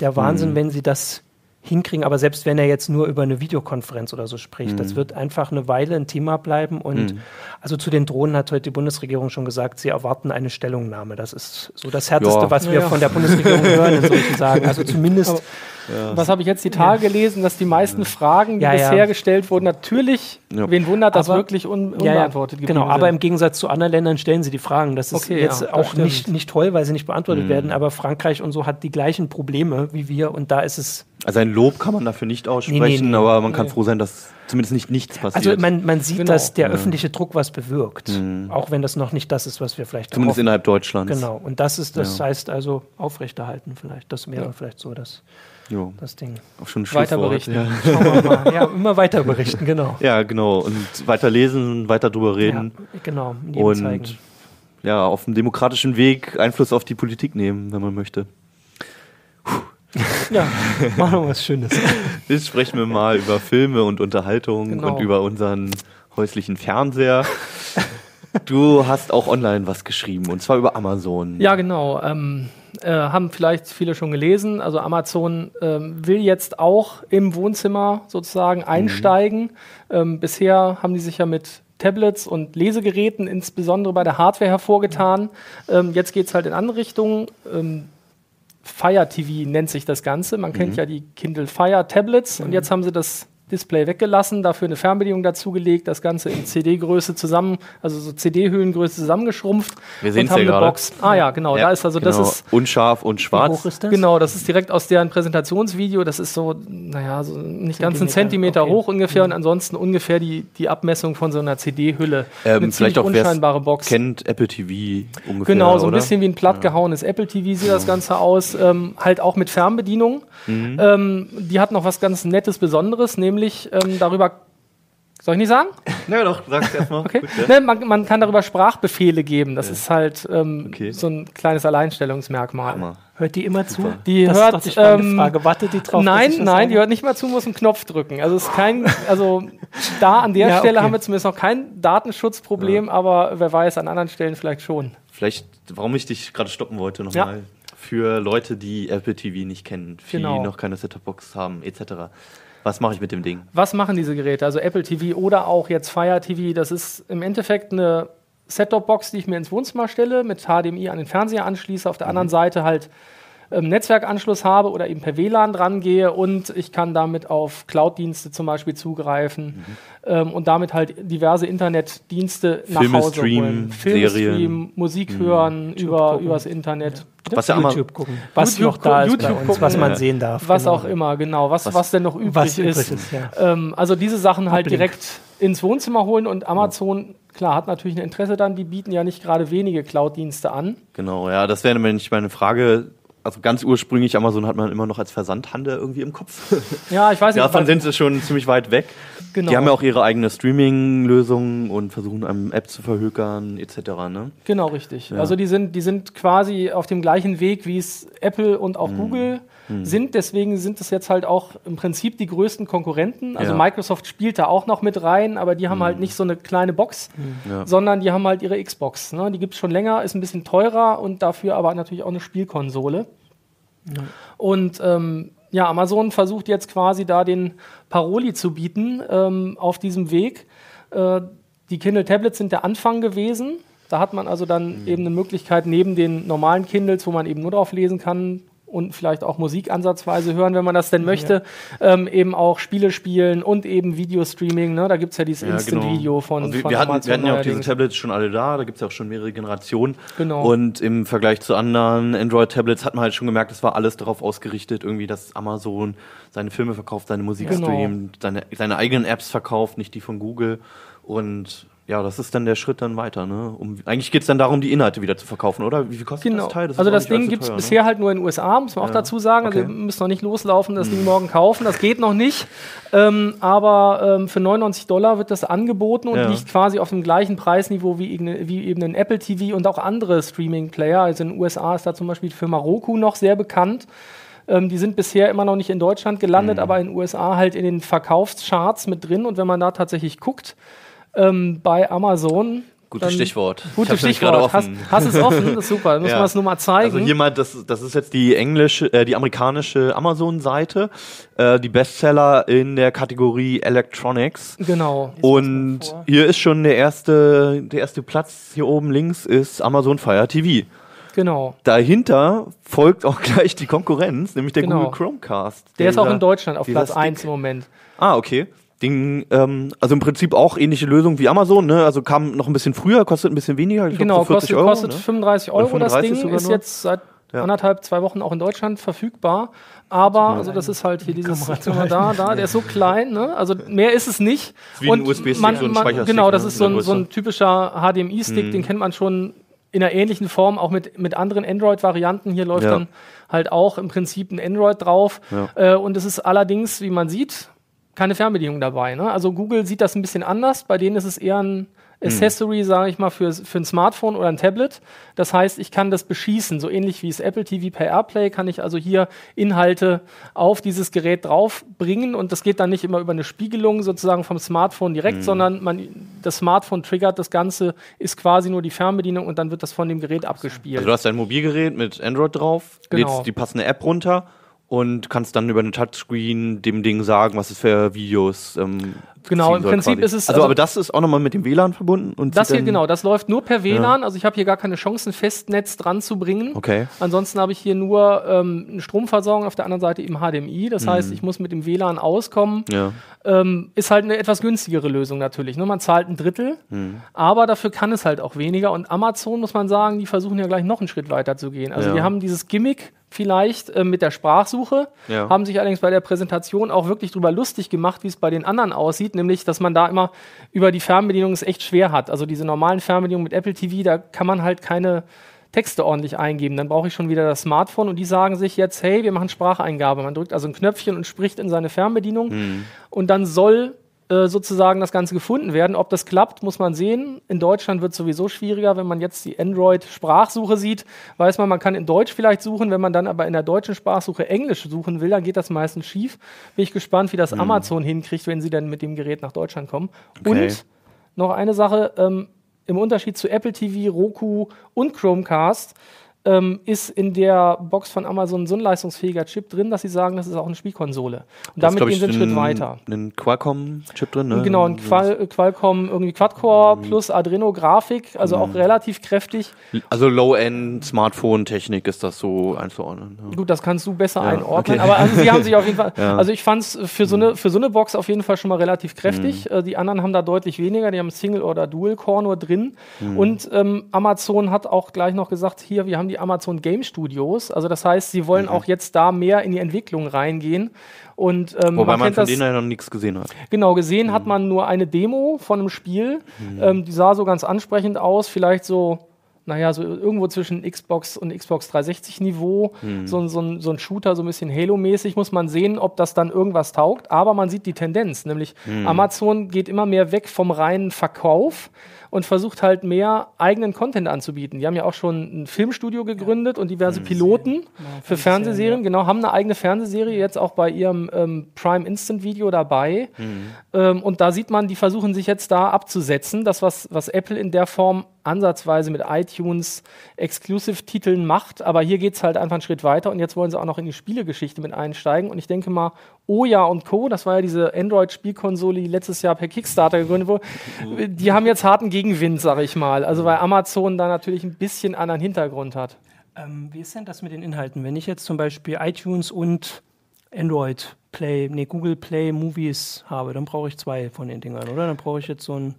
der Wahnsinn, mhm. wenn sie das hinkriegen. Aber selbst wenn er jetzt nur über eine Videokonferenz oder so spricht, mhm. das wird einfach eine Weile ein Thema bleiben. Und mhm. also zu den Drohnen hat heute die Bundesregierung schon gesagt, sie erwarten eine Stellungnahme. Das ist so das Härteste, ja. was wir ja. von der Bundesregierung hören in solchen Sagen. Also zumindest ja. Was habe ich jetzt die Tage gelesen, dass die meisten Fragen, die ja, bisher ja. gestellt wurden, natürlich, wen wundert, das aber, wirklich un unbeantwortet geblieben Genau, aber im Gegensatz zu anderen Ländern stellen sie die Fragen. Das ist okay, jetzt auch nicht, nicht toll, weil sie nicht beantwortet mhm. werden, aber Frankreich und so hat die gleichen Probleme wie wir und da ist es. Also ein Lob kann man dafür nicht aussprechen, nee, nee, nee, aber man kann froh sein, dass zumindest nicht nichts passiert. Also man, man sieht, genau. dass der öffentliche Druck was bewirkt, mhm. auch wenn das noch nicht das ist, was wir vielleicht Zumindest hoffen. innerhalb Deutschlands. Genau, und das ist, das heißt also aufrechterhalten vielleicht. Das wäre vielleicht so das jo. das Ding. Auch schon weiter berichten. Ja. Schauen wir mal. Ja, immer weiter berichten, genau. Ja, genau. Und weiter lesen, weiter drüber reden. Ja, genau. Und zeigen. ja, auf dem demokratischen Weg Einfluss auf die Politik nehmen, wenn man möchte. Ja, machen wir was Schönes. Jetzt sprechen wir mal über Filme und Unterhaltung genau. und über unseren häuslichen Fernseher. du hast auch online was geschrieben und zwar über Amazon. Ja, genau. Ähm, äh, haben vielleicht viele schon gelesen. Also Amazon ähm, will jetzt auch im Wohnzimmer sozusagen mhm. einsteigen. Mhm. Ähm, bisher haben die sich ja mit Tablets und Lesegeräten insbesondere bei der Hardware hervorgetan. Ähm, jetzt geht es halt in andere Richtungen. Fire TV nennt sich das Ganze. Man mhm. kennt ja die Kindle Fire Tablets mhm. und jetzt haben sie das Display weggelassen, dafür eine Fernbedienung dazugelegt, das Ganze in CD-Größe zusammen, also so CD-Höhengröße zusammengeschrumpft. Wir sehen es ja gerade. Box. Ah ja, genau, ja, da ist also genau. das ist unscharf und schwarz. Wie hoch ist das? Genau, das ist direkt aus deren Präsentationsvideo. Das ist so, naja, so nicht ganz einen Zentimeter okay. hoch ungefähr mhm. und ansonsten ungefähr die, die Abmessung von so einer CD-Hülle. Ähm, eine vielleicht auch unscheinbare Box. Kennt Apple TV ungefähr. Genau, so ein oder? bisschen wie ein plattgehauenes ja. Apple TV sieht das Ganze aus. Ähm, halt auch mit Fernbedienung. Mhm. Ähm, die hat noch was ganz Nettes Besonderes, nämlich ähm, darüber. Soll ich nicht sagen? Ja, doch, sag's erstmal. Okay. Gut, ja. ne, man, man, kann darüber Sprachbefehle geben. Das ja. ist halt ähm, okay. so ein kleines Alleinstellungsmerkmal. Hammer. Hört die immer zu? Die das hört. Ist doch die ähm, Frage. Wartet die drauf? Nein, nein, die hört nicht mal zu, muss einen Knopf drücken. Also ist kein, also da an der ja, Stelle okay. haben wir zumindest noch kein Datenschutzproblem, aber wer weiß, an anderen Stellen vielleicht schon. Vielleicht, warum ich dich gerade stoppen wollte nochmal. Ja für Leute, die Apple TV nicht kennen, die genau. noch keine Set-Top-Box haben, etc. Was mache ich mit dem Ding? Was machen diese Geräte? Also Apple TV oder auch jetzt Fire TV, das ist im Endeffekt eine Set-Top-Box, die ich mir ins Wohnzimmer stelle, mit HDMI an den Fernseher anschließe, auf der mhm. anderen Seite halt ähm, Netzwerkanschluss habe oder eben per WLAN dran gehe und ich kann damit auf Cloud-Dienste zum Beispiel zugreifen mhm. ähm, und damit halt diverse Internetdienste nach Hause streamen, holen. Filme streamen, Musik mhm. hören über, übers Internet. Ja. Was ja YouTube gucken. Was YouTube noch da ist YouTube uns, gucken, was man sehen darf. Was genau. auch immer, genau. Was, was, was denn noch übrig was ist. ist ja. ähm, also diese Sachen halt Uplink. direkt ins Wohnzimmer holen und Amazon klar, hat natürlich ein Interesse dann, die bieten ja nicht gerade wenige Cloud-Dienste an. Genau, ja, das wäre nämlich meine Frage also ganz ursprünglich Amazon hat man immer noch als Versandhandel irgendwie im Kopf. Ja, ich weiß nicht. Davon sind sie schon ziemlich weit weg. Genau. Die haben ja auch ihre eigene Streaming-Lösung und versuchen einem App zu verhökern etc. Ne? Genau, richtig. Ja. Also die sind, die sind quasi auf dem gleichen Weg, wie es Apple und auch mhm. Google mhm. sind. Deswegen sind es jetzt halt auch im Prinzip die größten Konkurrenten. Also ja. Microsoft spielt da auch noch mit rein, aber die haben mhm. halt nicht so eine kleine Box, mhm. ja. sondern die haben halt ihre Xbox. Ne? Die gibt es schon länger, ist ein bisschen teurer und dafür aber natürlich auch eine Spielkonsole. Ja. Und ähm, ja, Amazon versucht jetzt quasi da den Paroli zu bieten ähm, auf diesem Weg. Äh, die Kindle Tablets sind der Anfang gewesen. Da hat man also dann mhm. eben eine Möglichkeit, neben den normalen Kindles, wo man eben nur drauf lesen kann, und vielleicht auch Musik ansatzweise hören, wenn man das denn möchte, ja. ähm, eben auch Spiele spielen und eben Videostreaming. Ne? Da gibt es ja dieses ja, Instant-Video genau. von, also wir, von wir, hatten, wir hatten ja auch diese Tablets schon alle da, da gibt es ja auch schon mehrere Generationen. Genau. Und im Vergleich zu anderen Android-Tablets hat man halt schon gemerkt, es war alles darauf ausgerichtet, irgendwie, dass Amazon seine Filme verkauft, seine Musik genau. streamt, seine, seine eigenen Apps verkauft, nicht die von Google. Und ja, das ist dann der Schritt dann weiter. Ne? Um, eigentlich geht es dann darum, die Inhalte wieder zu verkaufen, oder? Wie viel kostet genau. das Teil? Das also das Ding gibt es ne? bisher halt nur in den USA, muss man ja. auch dazu sagen. Also okay. Also wir müssen noch nicht loslaufen, das hm. Ding morgen kaufen. Das geht noch nicht. Ähm, aber ähm, für 99 Dollar wird das angeboten und ja. liegt quasi auf dem gleichen Preisniveau wie, wie eben ein Apple TV und auch andere Streaming-Player. Also in den USA ist da zum Beispiel die Firma Roku noch sehr bekannt. Ähm, die sind bisher immer noch nicht in Deutschland gelandet, mhm. aber in den USA halt in den Verkaufscharts mit drin. Und wenn man da tatsächlich guckt, ähm, bei Amazon. Gutes Stichwort. Gutes Stichwort. Hast, hast es offen? Das ist super. Dann müssen ja. wir es nur mal zeigen. Also hier mal, das, das ist jetzt die englische, äh, die amerikanische Amazon-Seite, äh, die Bestseller in der Kategorie Electronics. Genau. Und hier ist schon der erste, der erste Platz hier oben links ist Amazon Fire TV. Genau. Dahinter folgt auch gleich die Konkurrenz, nämlich der genau. Google Chromecast. Der, der ist auch in Deutschland auf Platz 1 im Moment. Ah, okay. Ding, ähm, also im Prinzip auch ähnliche Lösung wie Amazon, ne? Also kam noch ein bisschen früher, kostet ein bisschen weniger. Ich genau, glaub, so kostet, Euro, kostet ne? 35 Euro 35 das Ding, ist nur. jetzt seit ja. anderthalb, zwei Wochen auch in Deutschland verfügbar. Aber, also das ist halt hier dieses, da, da, der ist so klein, ne? Also mehr ist es nicht. Wie ein USB-Stick, so ein Genau, das ne? ist so ein, so ein typischer HDMI-Stick, mhm. den kennt man schon in einer ähnlichen Form, auch mit, mit anderen Android-Varianten. Hier läuft ja. dann halt auch im Prinzip ein Android drauf. Ja. Äh, und es ist allerdings, wie man sieht, keine Fernbedienung dabei. Ne? Also Google sieht das ein bisschen anders. Bei denen ist es eher ein Accessory, sage ich mal, für, für ein Smartphone oder ein Tablet. Das heißt, ich kann das beschießen, so ähnlich wie es Apple TV per AirPlay, kann ich also hier Inhalte auf dieses Gerät draufbringen und das geht dann nicht immer über eine Spiegelung sozusagen vom Smartphone direkt, mhm. sondern man, das Smartphone triggert das Ganze, ist quasi nur die Fernbedienung und dann wird das von dem Gerät abgespielt. Also du hast dein Mobilgerät mit Android drauf, genau. lädst die passende App runter und kannst dann über eine Touchscreen dem Ding sagen, was es für Videos ähm, Genau, im Prinzip quasi. ist es. Also, also, aber das ist auch nochmal mit dem WLAN verbunden und das hier genau, das läuft nur per WLAN. Ja. Also ich habe hier gar keine Chance, ein Festnetz dran zu bringen. Okay. Ansonsten habe ich hier nur ähm, eine Stromversorgung auf der anderen Seite im HDMI. Das mhm. heißt, ich muss mit dem WLAN auskommen. Ja. Ähm, ist halt eine etwas günstigere Lösung natürlich. Ne? Man zahlt ein Drittel, mhm. aber dafür kann es halt auch weniger. Und Amazon muss man sagen, die versuchen ja gleich noch einen Schritt weiter zu gehen. Also ja. die haben dieses Gimmick vielleicht äh, mit der Sprachsuche, ja. haben sich allerdings bei der Präsentation auch wirklich drüber lustig gemacht, wie es bei den anderen aussieht, nämlich, dass man da immer über die Fernbedienung es echt schwer hat. Also diese normalen Fernbedienungen mit Apple TV, da kann man halt keine Texte ordentlich eingeben. Dann brauche ich schon wieder das Smartphone und die sagen sich jetzt, hey, wir machen Spracheingabe. Man drückt also ein Knöpfchen und spricht in seine Fernbedienung mhm. und dann soll äh, sozusagen das Ganze gefunden werden. Ob das klappt, muss man sehen. In Deutschland wird es sowieso schwieriger. Wenn man jetzt die Android-Sprachsuche sieht, weiß man, man kann in Deutsch vielleicht suchen. Wenn man dann aber in der deutschen Sprachsuche Englisch suchen will, dann geht das meistens schief. Bin ich gespannt, wie das mhm. Amazon hinkriegt, wenn sie dann mit dem Gerät nach Deutschland kommen. Okay. Und noch eine Sache, ähm, im Unterschied zu Apple TV, Roku und Chromecast ähm, ist in der Box von Amazon so ein leistungsfähiger Chip drin, dass sie sagen, das ist auch eine Spielkonsole. Und damit gehen sie einen Schritt weiter. Ein Qualcomm-Chip drin, ne? Genau, ein Qual Qualcomm irgendwie Quad-Core mhm. plus Adreno-Grafik, also mhm. auch relativ kräftig. Also Low-End-Smartphone-Technik ist das so einzuordnen. Ja. Gut, das kannst du besser ja, einordnen, okay. aber also, sie haben sich auf jeden Fall, ja. also ich fand es für, so eine, für so eine Box auf jeden Fall schon mal relativ kräftig. Mhm. Äh, die anderen haben da deutlich weniger, die haben Single- oder Dual-Core nur drin. Mhm. Und ähm, Amazon hat auch gleich noch gesagt, hier, wir haben die die Amazon Game Studios. Also das heißt, sie wollen mhm. auch jetzt da mehr in die Entwicklung reingehen. Und, ähm, Wobei man, man von denen ja noch nichts gesehen hat. Genau, gesehen mhm. hat man nur eine Demo von einem Spiel. Mhm. Ähm, die sah so ganz ansprechend aus, vielleicht so naja, so irgendwo zwischen Xbox und Xbox 360 Niveau, mhm. so, so, so, ein Shooter, so ein bisschen Halo-mäßig, muss man sehen, ob das dann irgendwas taugt. Aber man sieht die Tendenz, nämlich mhm. Amazon geht immer mehr weg vom reinen Verkauf und versucht halt mehr eigenen Content anzubieten. Die haben ja auch schon ein Filmstudio gegründet und diverse Piloten ja, für Fernsehserien. Ja. Genau, haben eine eigene Fernsehserie jetzt auch bei ihrem ähm, Prime Instant Video dabei. Mhm. Ähm, und da sieht man, die versuchen sich jetzt da abzusetzen. Das, was, was Apple in der Form ansatzweise mit iTunes Exclusive-Titeln macht. Aber hier geht es halt einfach einen Schritt weiter und jetzt wollen sie auch noch in die Spielegeschichte mit einsteigen. Und ich denke mal, Oya und Co., das war ja diese Android-Spielkonsole, die letztes Jahr per Kickstarter gegründet wurde, die haben jetzt harten Gegenwind, sag ich mal. Also weil Amazon da natürlich ein bisschen anderen Hintergrund hat. Ähm, wie ist denn das mit den Inhalten? Wenn ich jetzt zum Beispiel iTunes und Android Play, nee, Google Play Movies habe, dann brauche ich zwei von den Dingern, oder? Dann brauche ich jetzt so ein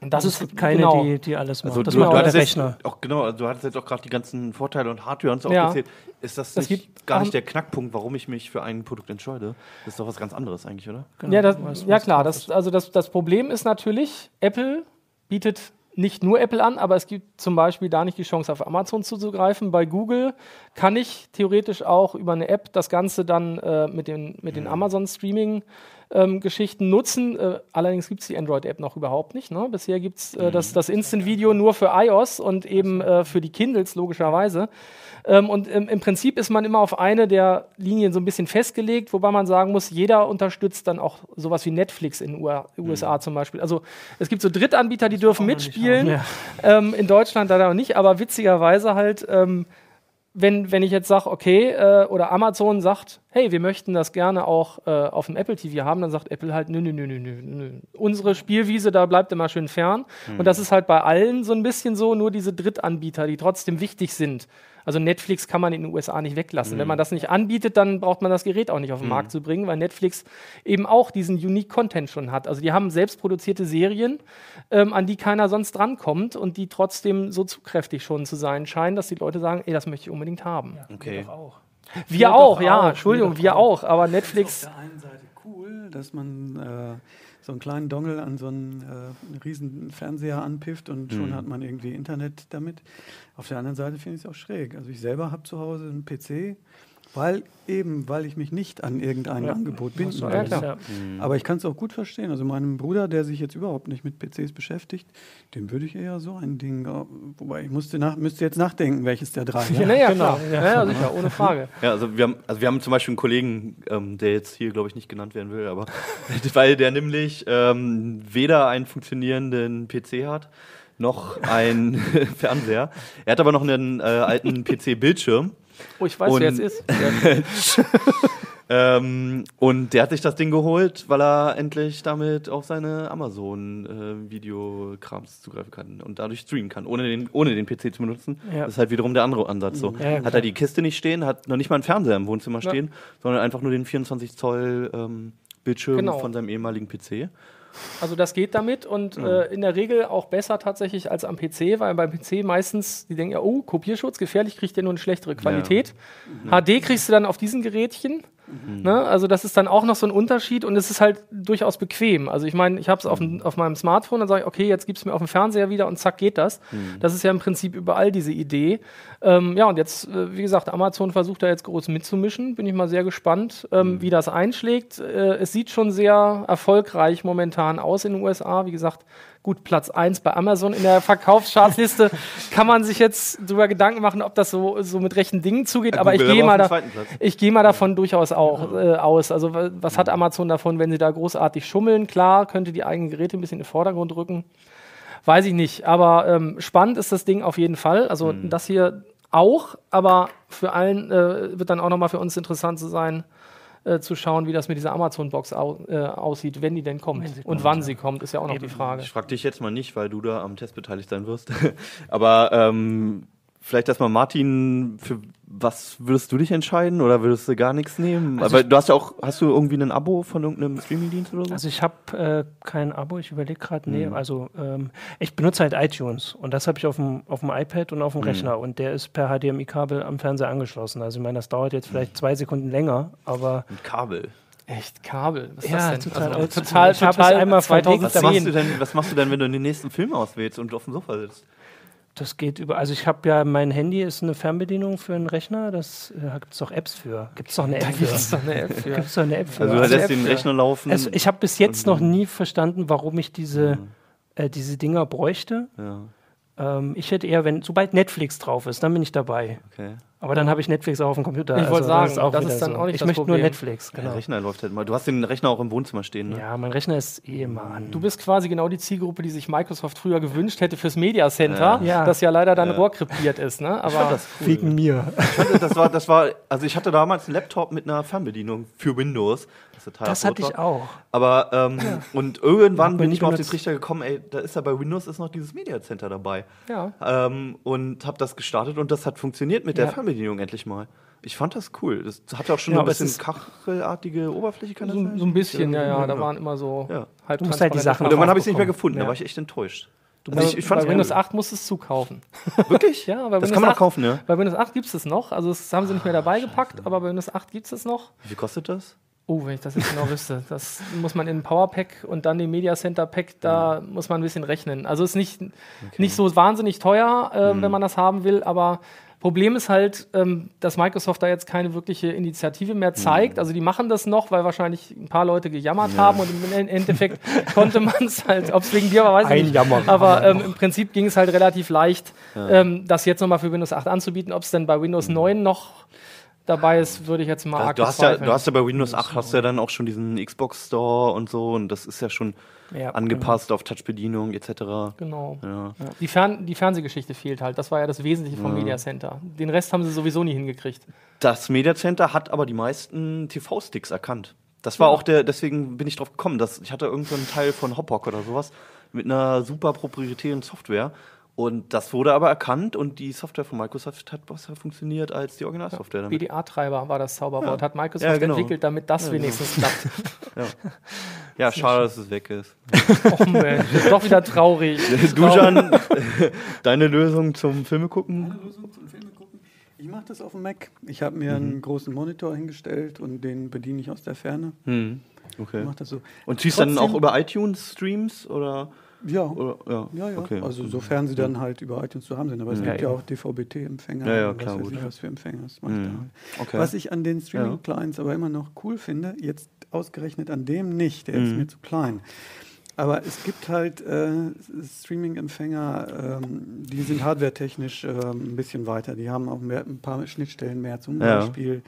das ist keine, genau. die, die alles macht. Also das du, macht du, der Rechner. Auch, genau, also du hattest jetzt auch gerade die ganzen Vorteile und Hardware und so ja. aufgezählt. Ist das, das nicht, gar nicht der Knackpunkt, warum ich mich für ein Produkt entscheide? Das ist doch was ganz anderes eigentlich, oder? Genau. Ja, das, ja klar. Das, also das, das Problem ist natürlich, Apple bietet nicht nur Apple an, aber es gibt zum Beispiel da nicht die Chance, auf Amazon zuzugreifen. Bei Google kann ich theoretisch auch über eine App das Ganze dann äh, mit den, mit den. Amazon Streaming ähm, Geschichten nutzen. Äh, allerdings gibt es die Android-App noch überhaupt nicht. Ne? Bisher gibt es äh, das, mhm. das Instant-Video nur für iOS und eben äh, für die Kindles logischerweise. Ähm, und im, im, Prinzip ist man immer auf eine der Linien so ein bisschen festgelegt, wobei man sagen muss, jeder unterstützt dann auch sowas wie Netflix in den USA mhm. zum Beispiel. Also es gibt so Drittanbieter, die dürfen mitspielen. Haben, ja. ähm, in Deutschland leider noch nicht, aber witzigerweise halt. Wenn, wenn ich jetzt sage, okay, äh, oder Amazon sagt, hey, wir möchten das gerne auch äh, auf dem Apple TV haben, dann sagt Apple halt, nö, nö, nö, nö, nö. Unsere Spielwiese, da bleibt immer schön fern. Mhm. Und das ist halt bei allen so ein bisschen so, nur diese Drittanbieter, die trotzdem wichtig sind. Also Netflix kann man in den USA nicht weglassen. Mhm. Wenn man das nicht anbietet, dann braucht man das Gerät auch nicht auf den mhm. Markt zu bringen, weil Netflix eben auch diesen Unique Content schon hat. Also die haben selbstproduzierte Serien, ähm, an die keiner sonst drankommt und die trotzdem so zukräftig schon zu sein scheinen, dass die Leute sagen, ey, das möchte ich unbedingt haben. Ja, okay. Wir auch. Wir, wir auch, ja, auch, Entschuldigung, wir, auch. auch, aber Netflix. Das ist auf der einen Seite cool, dass man äh, so einen kleinen Dongle an so einen, äh, einen riesen Fernseher anpifft und mhm. schon hat man irgendwie Internet damit. Auf der anderen Seite finde ich es auch schräg. Also ich selber habe zu Hause einen PC Weil eben, weil ich mich nicht an irgendein ja. Angebot binden will. Ja, mhm. Aber ich kann es auch gut verstehen. Also meinem Bruder, der sich jetzt überhaupt nicht mit PCs beschäftigt, dem würde ich eher so ein Ding, wobei ich musste nach, müsste jetzt nachdenken, welches der drei. Ja, ja, genau. Ja, ja, sicher, ohne Frage. Ja, also wir haben, also wir haben zum Beispiel einen Kollegen, ähm, der jetzt hier, glaube ich, nicht genannt werden will, aber weil der nämlich ähm, weder einen funktionierenden PC hat, noch einen Fernseher. Er hat aber noch einen äh, alten PC-Bildschirm. Oh, ich weiß, und, wer es ist. ähm, und der hat sich das Ding geholt, weil er endlich damit auf seine Amazon-Videokrams äh, zugreifen kann und dadurch streamen kann, ohne den, ohne den PC zu benutzen. Ja. Das ist halt wiederum der andere Ansatz. So. Ja, hat er die Kiste nicht stehen, hat noch nicht mal einen Fernseher im Wohnzimmer stehen, sondern einfach nur den 24 Zoll ähm, Bildschirm genau. von seinem ehemaligen PC. Also das geht damit und ja. äh, in der Regel auch besser tatsächlich als am PC, weil beim PC meistens, die denken ja, oh, Kopierschutz, gefährlich, kriegt der nur eine schlechtere Qualität. Ja. HD kriegst du dann auf diesen Gerätchen Mhm. Ne? Also das ist dann auch noch so ein Unterschied und es ist halt durchaus bequem. Also ich meine, ich habe es auf, auf meinem Smartphone, dann sage ich, okay, jetzt gib's mir auf dem Fernseher wieder und zack geht das. Mhm. Das ist ja im Prinzip überall diese Idee. Ähm, ja, und jetzt, äh, wie gesagt, Amazon versucht da jetzt groß mitzumischen. Bin ich mal sehr gespannt, ähm, mhm. wie das einschlägt. Äh, es sieht schon sehr erfolgreich momentan aus in den USA. Wie gesagt, Gut, Platz 1 bei Amazon in der Verkaufschartliste kann man sich jetzt darüber Gedanken machen, ob das so, so mit rechten Dingen zugeht, ja, aber ich gehe mal, da, ich geh mal davon durchaus auch äh, aus. Also was hat Amazon davon, wenn sie da großartig schummeln? Klar, könnte die eigenen Geräte ein bisschen in den Vordergrund rücken. Weiß ich nicht, aber ähm, spannend ist das Ding auf jeden Fall. Also mhm. das hier auch, aber für allen äh, wird dann auch nochmal für uns interessant zu sein, äh, zu schauen, wie das mit dieser Amazon-Box au äh, aussieht, wenn die denn kommt. und kommt, wann ja. sie kommt, ist ja auch noch Eben. die Frage. Ich frage dich jetzt mal nicht, weil du da am Test beteiligt sein wirst. Aber ähm, vielleicht erstmal Martin, für was würdest du dich entscheiden oder würdest du gar nichts nehmen? Also Aber du hast ja auch, hast du irgendwie ein Abo von irgendeinem Streamingdienst oder so? Also ich habe äh, kein Abo, ich überlege gerade, nee, mhm. also ähm, ich benutze halt iTunes und das habe ich auf dem, auf dem iPad und auf dem mhm. Rechner und der ist per HDMI-Kabel am Fernseher angeschlossen. Also ich meine, das dauert jetzt vielleicht mhm. zwei Sekunden länger, aber... Ein Kabel? Echt Kabel? Was ist ja, das denn? Total, also, total, total, total einmal 2010. Was machst, du denn, was machst du denn, wenn du den nächsten Film auswählst und auf dem Sofa sitzt? Das geht über. Also ich habe ja mein Handy ist eine Fernbedienung für einen Rechner. Das äh, gibt es doch Apps für. Gibt es doch eine App für? Gibt's doch eine App für. gibt's doch eine App für. Also du lässt den Rechner laufen. Also ich habe bis jetzt noch nie verstanden, warum ich diese mhm. äh, diese Dinger bräuchte. Ja. Ähm, ich hätte eher, wenn sobald Netflix drauf ist, dann bin ich dabei. Okay. Aber dann habe ich Netflix auch auf dem Computer. Ich also wollte sagen, das ist, auch das ist dann so. auch nicht Ich möchte Problem. nur Netflix. Genau. Der Rechner läuft halt mal. Du hast den Rechner auch im Wohnzimmer stehen, ne? Ja, mein Rechner ist eh immer an. Du bist quasi genau die Zielgruppe, die sich Microsoft früher gewünscht hätte fürs Media Center, ja. das ja leider dann ja. rohrkrepiert ist, ne? Aber ich fand das cool. Wegen mir. Ich fand, das war, das war, also ich hatte damals einen Laptop mit einer Fernbedienung für Windows total Das hatte ich auch. Aber ähm, ja. und irgendwann bin ich mal auf den Trichter gekommen, ey, da ist ja bei Windows ist noch dieses Media Center dabei. Ja. Ähm, und habe das gestartet und das hat funktioniert mit der Fernbedienung endlich mal. Ich fand das cool. Das hatte auch schon ja, ein bisschen kachelartige Oberfläche, kann das so, sein? So ein bisschen, ja, ja. Da waren immer so ja. halb Du musst halt die Sachen. Und irgendwann habe ich es nicht mehr gefunden, da war ich echt enttäuscht. Also ich, ich bei Windows 8 musst du es zukaufen. Wirklich? ja, bei das Windows kann man 8, kaufen, ne? Bei Windows 8 gibt es es noch. Also das haben sie nicht mehr dabei gepackt, aber bei Windows 8 gibt es es noch. Wie viel kostet das? Oh, wenn ich das jetzt genau wüsste. Das muss man in ein Powerpack und dann den Media Center Pack, da ja. muss man ein bisschen rechnen. Also ist nicht, okay. nicht so wahnsinnig teuer, äh, mhm. wenn man das haben will, aber Problem ist halt, ähm, dass Microsoft da jetzt keine wirkliche Initiative mehr zeigt. Mhm. Also die machen das noch, weil wahrscheinlich ein paar Leute gejammert ja. haben und im Endeffekt konnte man es halt, ob es wegen dir war, weiß ich nicht. Jammer, aber ähm, im Prinzip ging es halt relativ leicht, ja. ähm, das jetzt nochmal für Windows 8 anzubieten. Ob es denn bei Windows mhm. 9 noch dabei ist, würde ich jetzt mal arg du hast ja, Du hast ja bei Windows 8 hast du ja dann auch schon diesen Xbox Store und so und das ist ja schon ja, angepasst genau. auf Touchbedienung etc. Genau. Ja. Ja. Die, Fern die Fernsehgeschichte fehlt halt. Das war ja das Wesentliche vom Media Center. Den Rest haben sie sowieso nie hingekriegt. Das Media Center hat aber die meisten TV-Sticks erkannt. Das war auch der, deswegen bin ich drauf gekommen, dass ich hatte irgendeinen Teil von Hoppock oder sowas mit einer super proprietären Software und das wurde aber erkannt und die Software von Microsoft hat besser funktioniert als die Originalsoftware. Ja, BDA-Treiber war das Zauberwort, ja. hat Microsoft ja, genau. entwickelt, damit das wenigstens genau. klappt. ja, schade, dass es weg ist. Och Mensch, ist doch wieder traurig. Du, Jan, deine Lösung zum Filme gucken? Meine Lösung zum Filme gucken? Ich mache das auf dem Mac. Ich habe mir mhm. einen großen Monitor hingestellt und den bediene ich aus der Ferne. Mhm. Okay. Ich mach das so. Und ziehst du dann auch über iTunes-Streams oder? Ja, Oder, ja. ja, ja. Okay. Also sofern sie dann halt über iTunes zu haben sind. Aber es mhm. gibt ja, auch DVB-T-Empfänger. Ja, ja, klar. Was, ich, was für Empfänger. Das mache mhm. halt. okay. Was ich an den Streaming-Clients aber immer noch cool finde, jetzt ausgerechnet an dem nicht, der mhm. ist mir zu klein. Aber es gibt halt äh, Streaming-Empfänger, ähm, die sind hardwaretechnisch äh, ein bisschen weiter. Die haben auch mehr, ein paar Schnittstellen mehr, zum. Beispiel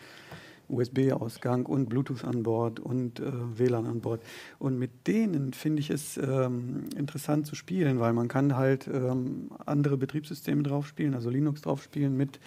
USB-Ausgang und Bluetooth an Bord und äh, WLAN an Bord. Und mit denen finde ich es ähm, interessant zu spielen, weil man kann halt ähm, andere Betriebssysteme drauf spielen, also Linux drauf spielen mit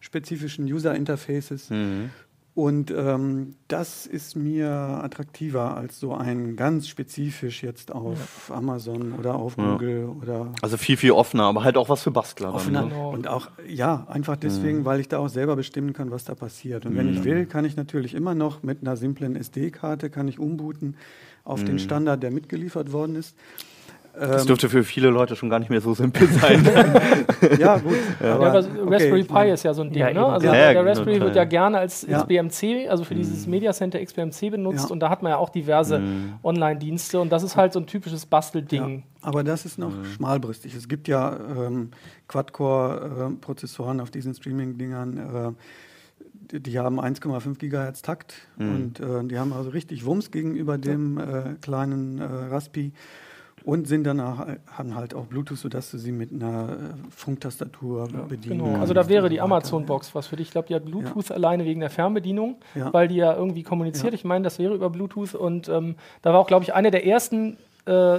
spezifischen User-Interfaces. Mhm. Und ähm, das ist mir attraktiver als so ein ganz spezifisch jetzt auf ja. Amazon oder auf ja. Google oder. Also viel, viel offener, aber halt auch was für Bastler. Offener. Dann, ne? Und auch, ja, einfach deswegen, mhm. weil ich da auch selber bestimmen kann, was da passiert. Und mhm. wenn ich will, kann ich natürlich immer noch mit einer simplen SD-Karte kann ich umbooten auf mhm. den Standard, der mitgeliefert worden ist. Das ähm, dürfte für viele Leute schon gar nicht mehr so simpel sein. ja, gut. Ja. Aber, ja, Raspberry okay, Pi ist ja so ein Ding. Ja, ne? Also der genau, Raspberry wird ja gerne als XBMC, also für mhm. dieses Media Center XBMC benutzt. Und da hat man ja auch diverse mhm. Online-Dienste. Und das ist halt so ein typisches Bastelding. aber das ist noch mhm. schmalbrüstig. Es gibt ja ähm, Quad-Core-Prozessoren auf diesen Streaming-Dingern. Äh, die haben 1,5 Gigahertz Takt mhm. und äh, die haben also richtig Wumms gegenüber dem äh, kleinen äh, Raspi und sind danach haben halt auch Bluetooth, sodass du sie mit einer äh, Funktastatur ja, bedienen genau. Also da wäre die Amazon-Box was für dich. Ich glaube, die hat Bluetooth ja. alleine wegen der Fernbedienung, ja. weil die ja irgendwie kommuniziert. Ich meine, das wäre über Bluetooth und ähm, da war auch, glaube ich, eine der ersten äh,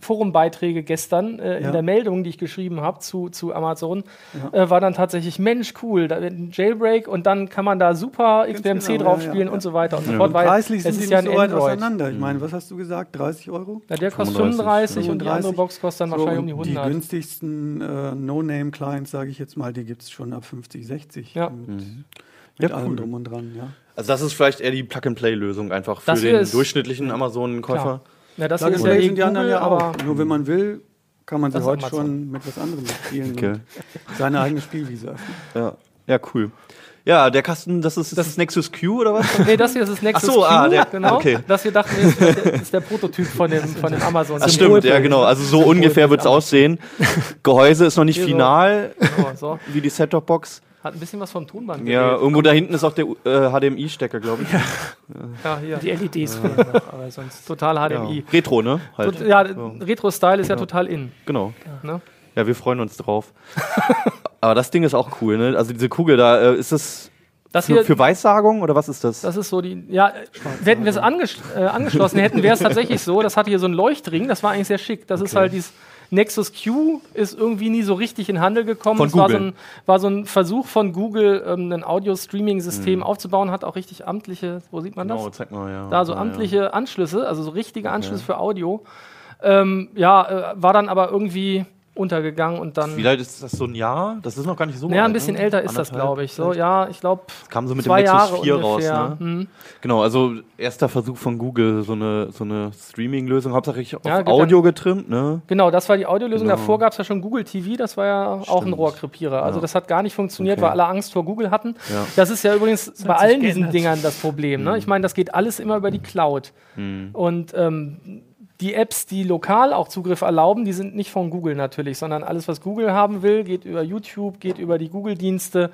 Forumbeiträge gestern äh, ja. in der Meldung, die ich geschrieben habe zu, zu Amazon, ja. äh, war dann tatsächlich, Mensch, cool, da wird ein Jailbreak und dann kann man da super XBMC genau, drauf spielen ja, und so weiter und so fort. Weil preislich sind es ja so weit auseinander. Ich meine, was hast du gesagt, 30 Euro? Ja, der kostet 35, 35 und die andere Box kostet dann so, wahrscheinlich um die 100. Die günstigsten äh, No-Name-Clients, sage ich jetzt mal, die gibt es schon ab 50, 60. Ja. Mit, mhm. mit allem cool. drum und dran, ja. Also das ist vielleicht eher die Plug-and-Play-Lösung einfach für das den durchschnittlichen Amazon-Käufer. Ja, das ist ja sind die anderen ja auch. Nur wenn man will, kann man sie heute schon mit was anderem spielen okay. und seine eigene Spielwiese öffnen. Ja. ja, cool. Ja, der Kasten, das ist das, das Nexus Q oder was? nee, das hier ist das Nexus Ach so, Q, ah, der, genau. Okay. Das hier dachten wir, ist, ist der Prototyp von dem, von dem Amazon. Das stimmt, ja genau. Also so ungefähr wird es aussehen. Gehäuse ist noch nicht final, so. so. wie die Set-Top-Box. Hat ein bisschen was vom Tonband. Ja, irgendwo da hinten ist auch der äh, HDMI-Stecker, glaube ich. Ja. ja. hier. Die LEDs fehlen noch, aber sonst total HDMI. Ja. Retro, ne? Halt. Ja, Retro-Style ist ja total in. Genau. Ne? Ja, wir freuen uns drauf. aber das Ding ist auch cool, ne? Also diese Kugel da, äh, ist das das für, für Weissagung oder was ist das? Das ist so die, ja, hätten wir es anges äh, angeschlossen hätten, wäre es tatsächlich so. Das hatte hier so einen Leuchtring, das war eigentlich sehr schick. Das okay. ist halt dieses Nexus Q ist irgendwie nie so richtig in Handel gekommen. Von es Google. War, so ein, war so ein Versuch von Google, ähm, ein Audio-Streaming-System mhm. aufzubauen, hat auch richtig amtliche, wo sieht man das? Genau, zeig mal, ja. Da so amtliche ja. Anschlüsse, also so richtige Anschlüsse okay. für Audio. Ähm, ja, äh, war dann aber irgendwie untergegangen und dann. Wie alt ist das so ein Jahr? Das ist noch gar nicht so Ja, ein bisschen ne? älter ist das, glaube ich. So, ja, ich glaube. Kam so mit dem Nexus Jahre 4 ungefähr. raus, ne? Mhm. Genau, also erster Versuch von Google, so eine, so eine Streaming-Lösung, hauptsächlich auf ja, Audio getrimmt, ne? Genau, das war die Audiolösung. Genau. Davor gab es ja schon Google TV, das war ja Stimmt. auch ein Rohrkrepierer. Also ja. das hat gar nicht funktioniert, okay. weil alle Angst vor Google hatten. Ja. Das ist ja übrigens bei allen diesen Dingern das Problem. Ne? Mhm. Ich meine, das geht alles immer über die Cloud. Mhm. Und ähm, die Apps, die lokal auch Zugriff erlauben, die sind nicht von Google natürlich, sondern alles, was Google haben will, geht über YouTube, geht über die Google-Dienste.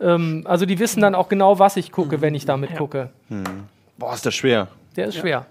Ähm, also die wissen dann auch genau, was ich gucke, wenn ich damit ja. gucke. Hm. Boah, ist das schwer. Der ist ja. schwer.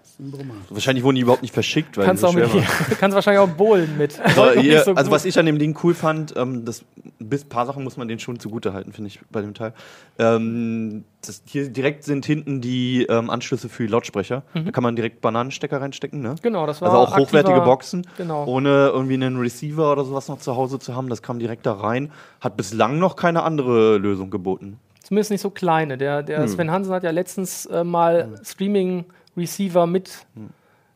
Wahrscheinlich wurden die überhaupt nicht verschickt, weil kannst, so auch mit, kannst wahrscheinlich auch bohlen mit. Also, so also was ich an dem Ding cool fand, ähm, das, ein paar Sachen muss man denen schon zugute halten, finde ich, bei dem Teil. Ähm, das, hier direkt sind hinten die ähm, Anschlüsse für die Lautsprecher. Mhm. Da kann man direkt Bananenstecker reinstecken, ne? Genau, das war Also auch hochwertige Boxen, genau. ohne irgendwie einen Receiver oder sowas noch zu Hause zu haben. Das kam direkt da rein. Hat bislang noch keine andere Lösung geboten. Zumindest nicht so kleine. Der, der hm. Sven Hansen hat ja letztens äh, mal hm. Streaming Receiver mit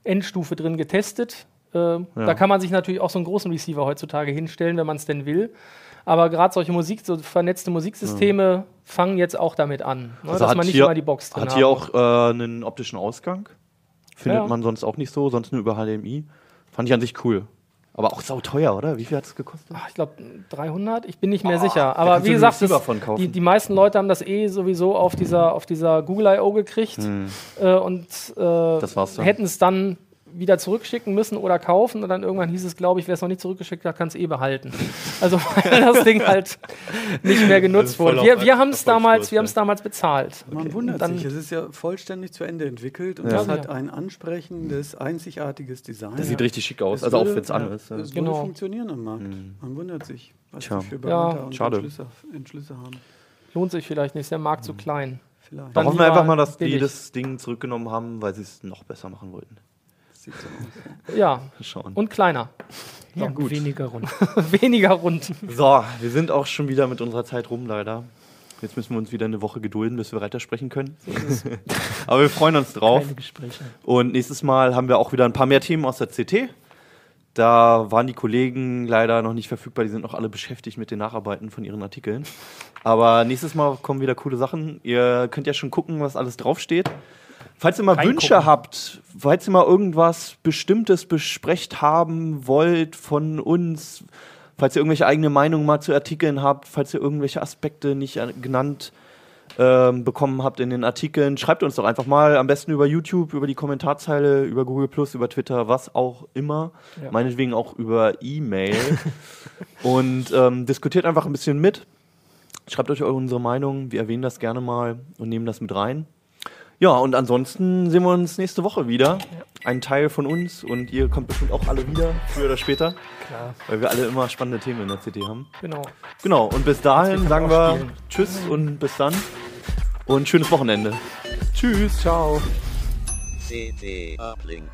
Endstufe drin getestet. Äh, ja. Da kann man sich natürlich auch so einen großen Receiver heutzutage hinstellen, wenn man es denn will. Aber gerade solche Musik, so vernetzte Musiksysteme ja. fangen jetzt auch damit an, ne, also dass man nicht hier, immer die Box drin hat. Hat hier auch äh, einen optischen Ausgang. Findet ja. man sonst auch nicht so, sonst nur über HDMI. Fand ich an sich cool. Aber auch sauteuer, oder? Wie viel hat es gekostet? Ach, ich glaube 300, ich bin nicht mehr oh, sicher. Aber wie gesagt, das, die, die meisten Leute haben das eh sowieso auf dieser, auf dieser Google I.O. gekriegt hm. äh, und äh, hätten es dann wieder zurückschicken müssen oder kaufen. Und dann irgendwann hieß es, glaube ich, wer es noch nicht zurückgeschickt hat, kann es eh behalten. Also weil das Ding halt nicht mehr genutzt wurde. Wir, wir haben es damals, wir haben es damals bezahlt. Man okay. wundert dann, sich, es ist ja vollständig zu Ende entwickelt und es hat ein ansprechendes, einzigartiges Design. Das sieht richtig schick aus, es also würde, auch wenn es an ist. Es genau. würde funktionieren am Markt. Mhm. Man wundert sich, was Tja. für Berater ja. und Schade. Entschlüsse, Entschlüsse haben. Lohnt sich vielleicht nicht, ist der Markt mhm. zu klein. Vielleicht. Da hoffen wir einfach mal, dass billig. die das Ding zurückgenommen haben, weil sie es noch besser machen wollten. Sieht so aus. Ja, Schauen. und kleiner. Ja, gut. Weniger rund. weniger rund. So, wir sind auch schon wieder mit unserer Zeit rum, leider. Jetzt müssen wir uns wieder eine Woche gedulden, bis wir weitersprechen können. Aber wir freuen uns drauf. Keine Gespräche. Und nächstes Mal haben wir auch wieder ein paar mehr Themen aus der CT. Da waren die Kollegen leider noch nicht verfügbar, die sind noch alle beschäftigt mit den Nacharbeiten von ihren Artikeln. Aber nächstes Mal kommen wieder coole Sachen. Ihr könnt ja schon gucken, was alles draufsteht. Falls ihr mal Wünsche habt, falls ihr mal irgendwas Bestimmtes besprecht haben wollt von uns, falls ihr irgendwelche eigene Meinungen mal zu Artikeln habt, falls ihr irgendwelche Aspekte nicht genannt ähm, bekommen habt in den Artikeln, schreibt uns doch einfach mal, am besten über YouTube, über die Kommentarzeile, über Google Plus, über Twitter, was auch immer. Ja. Meinetwegen auch über E-Mail. und ähm, diskutiert einfach ein bisschen mit. Schreibt euch unsere Meinung, wir erwähnen das gerne mal und nehmen das mit rein. Ja, und ansonsten sehen wir uns nächste Woche wieder. Ein Teil von uns und ihr kommt bestimmt auch alle wieder, früher oder später. Klar. Weil wir alle immer spannende Themen in der CD haben. Genau. Genau, und bis dahin sagen wir spielen. Tschüss und bis dann. Und schönes Wochenende. Tschüss. Ciao. CD Uplink.